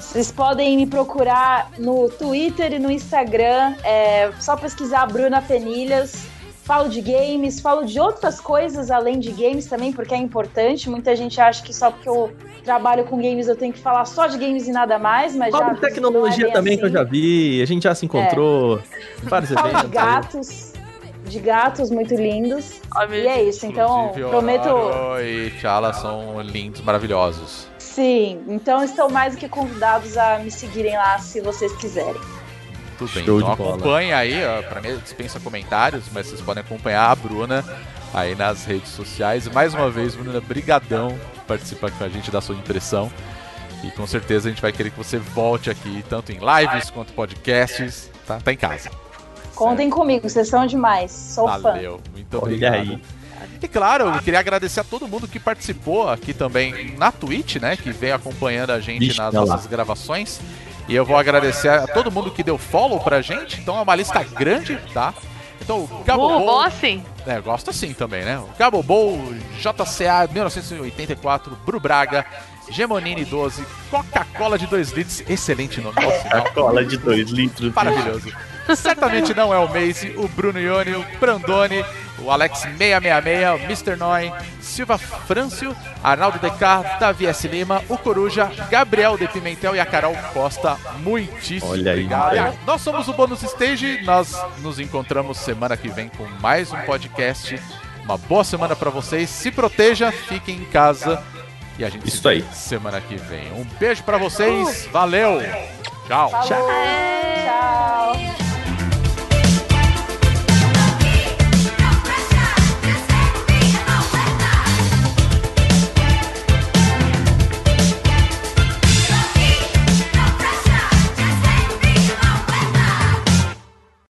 Vocês podem me procurar no Twitter e no Instagram, é só pesquisar Bruna Penilhas. Falo de games, falo de outras coisas além de games também, porque é importante. Muita gente acha que só porque eu trabalho com games eu tenho que falar só de games e nada mais, mas já Fala de tecnologia é também que eu assim. já vi, a gente já se encontrou em vários Falo de eventos. aí. gatos, de gatos muito lindos. E é isso, então Inclusive, prometo. Oro e Tchala são lindos, maravilhosos. Sim, então estão mais do que convidados a me seguirem lá se vocês quiserem. Tudo bem, Show então acompanhe aí, ó, pra mim dispensa comentários, mas vocês podem acompanhar a Bruna aí nas redes sociais. E mais uma vez, Bruna, brigadão por participar com a gente da sua impressão. E com certeza a gente vai querer que você volte aqui, tanto em lives quanto podcasts, tá? Tá em casa. Contem comigo, vocês são demais. Sou fã. Valeu, muito Olha obrigado. aí. E claro, eu queria agradecer a todo mundo que participou aqui também na Twitch, né? Que vem acompanhando a gente Vixe, nas olha lá. nossas gravações. E eu vou agradecer a todo mundo que deu follow pra gente. Então é uma lista grande, tá? Então o Uh, Gabobol. bom assim. É, gosto assim também, né? O Gabobol, JCA 1984, Bru Braga, Gemonini 12, Coca-Cola de 2 litros, excelente nome, nossa, não, Cola de 2 litros. maravilhoso. Certamente não é o Maze, o Bruno Ione, o Brandoni, o Alex 666, o Mr. Noy, Silva Frâncio, Arnaldo Decar, Davi S. Lima, o Coruja, Gabriel de Pimentel e a Carol Costa. Muitíssimo Olha aí. obrigado. Nós somos o Bônus Stage, nós nos encontramos semana que vem com mais um podcast. Uma boa semana pra vocês, se proteja, fiquem em casa e a gente Isso se vê aí. semana que vem. Um beijo pra vocês, valeu, tchau. Falou. Tchau.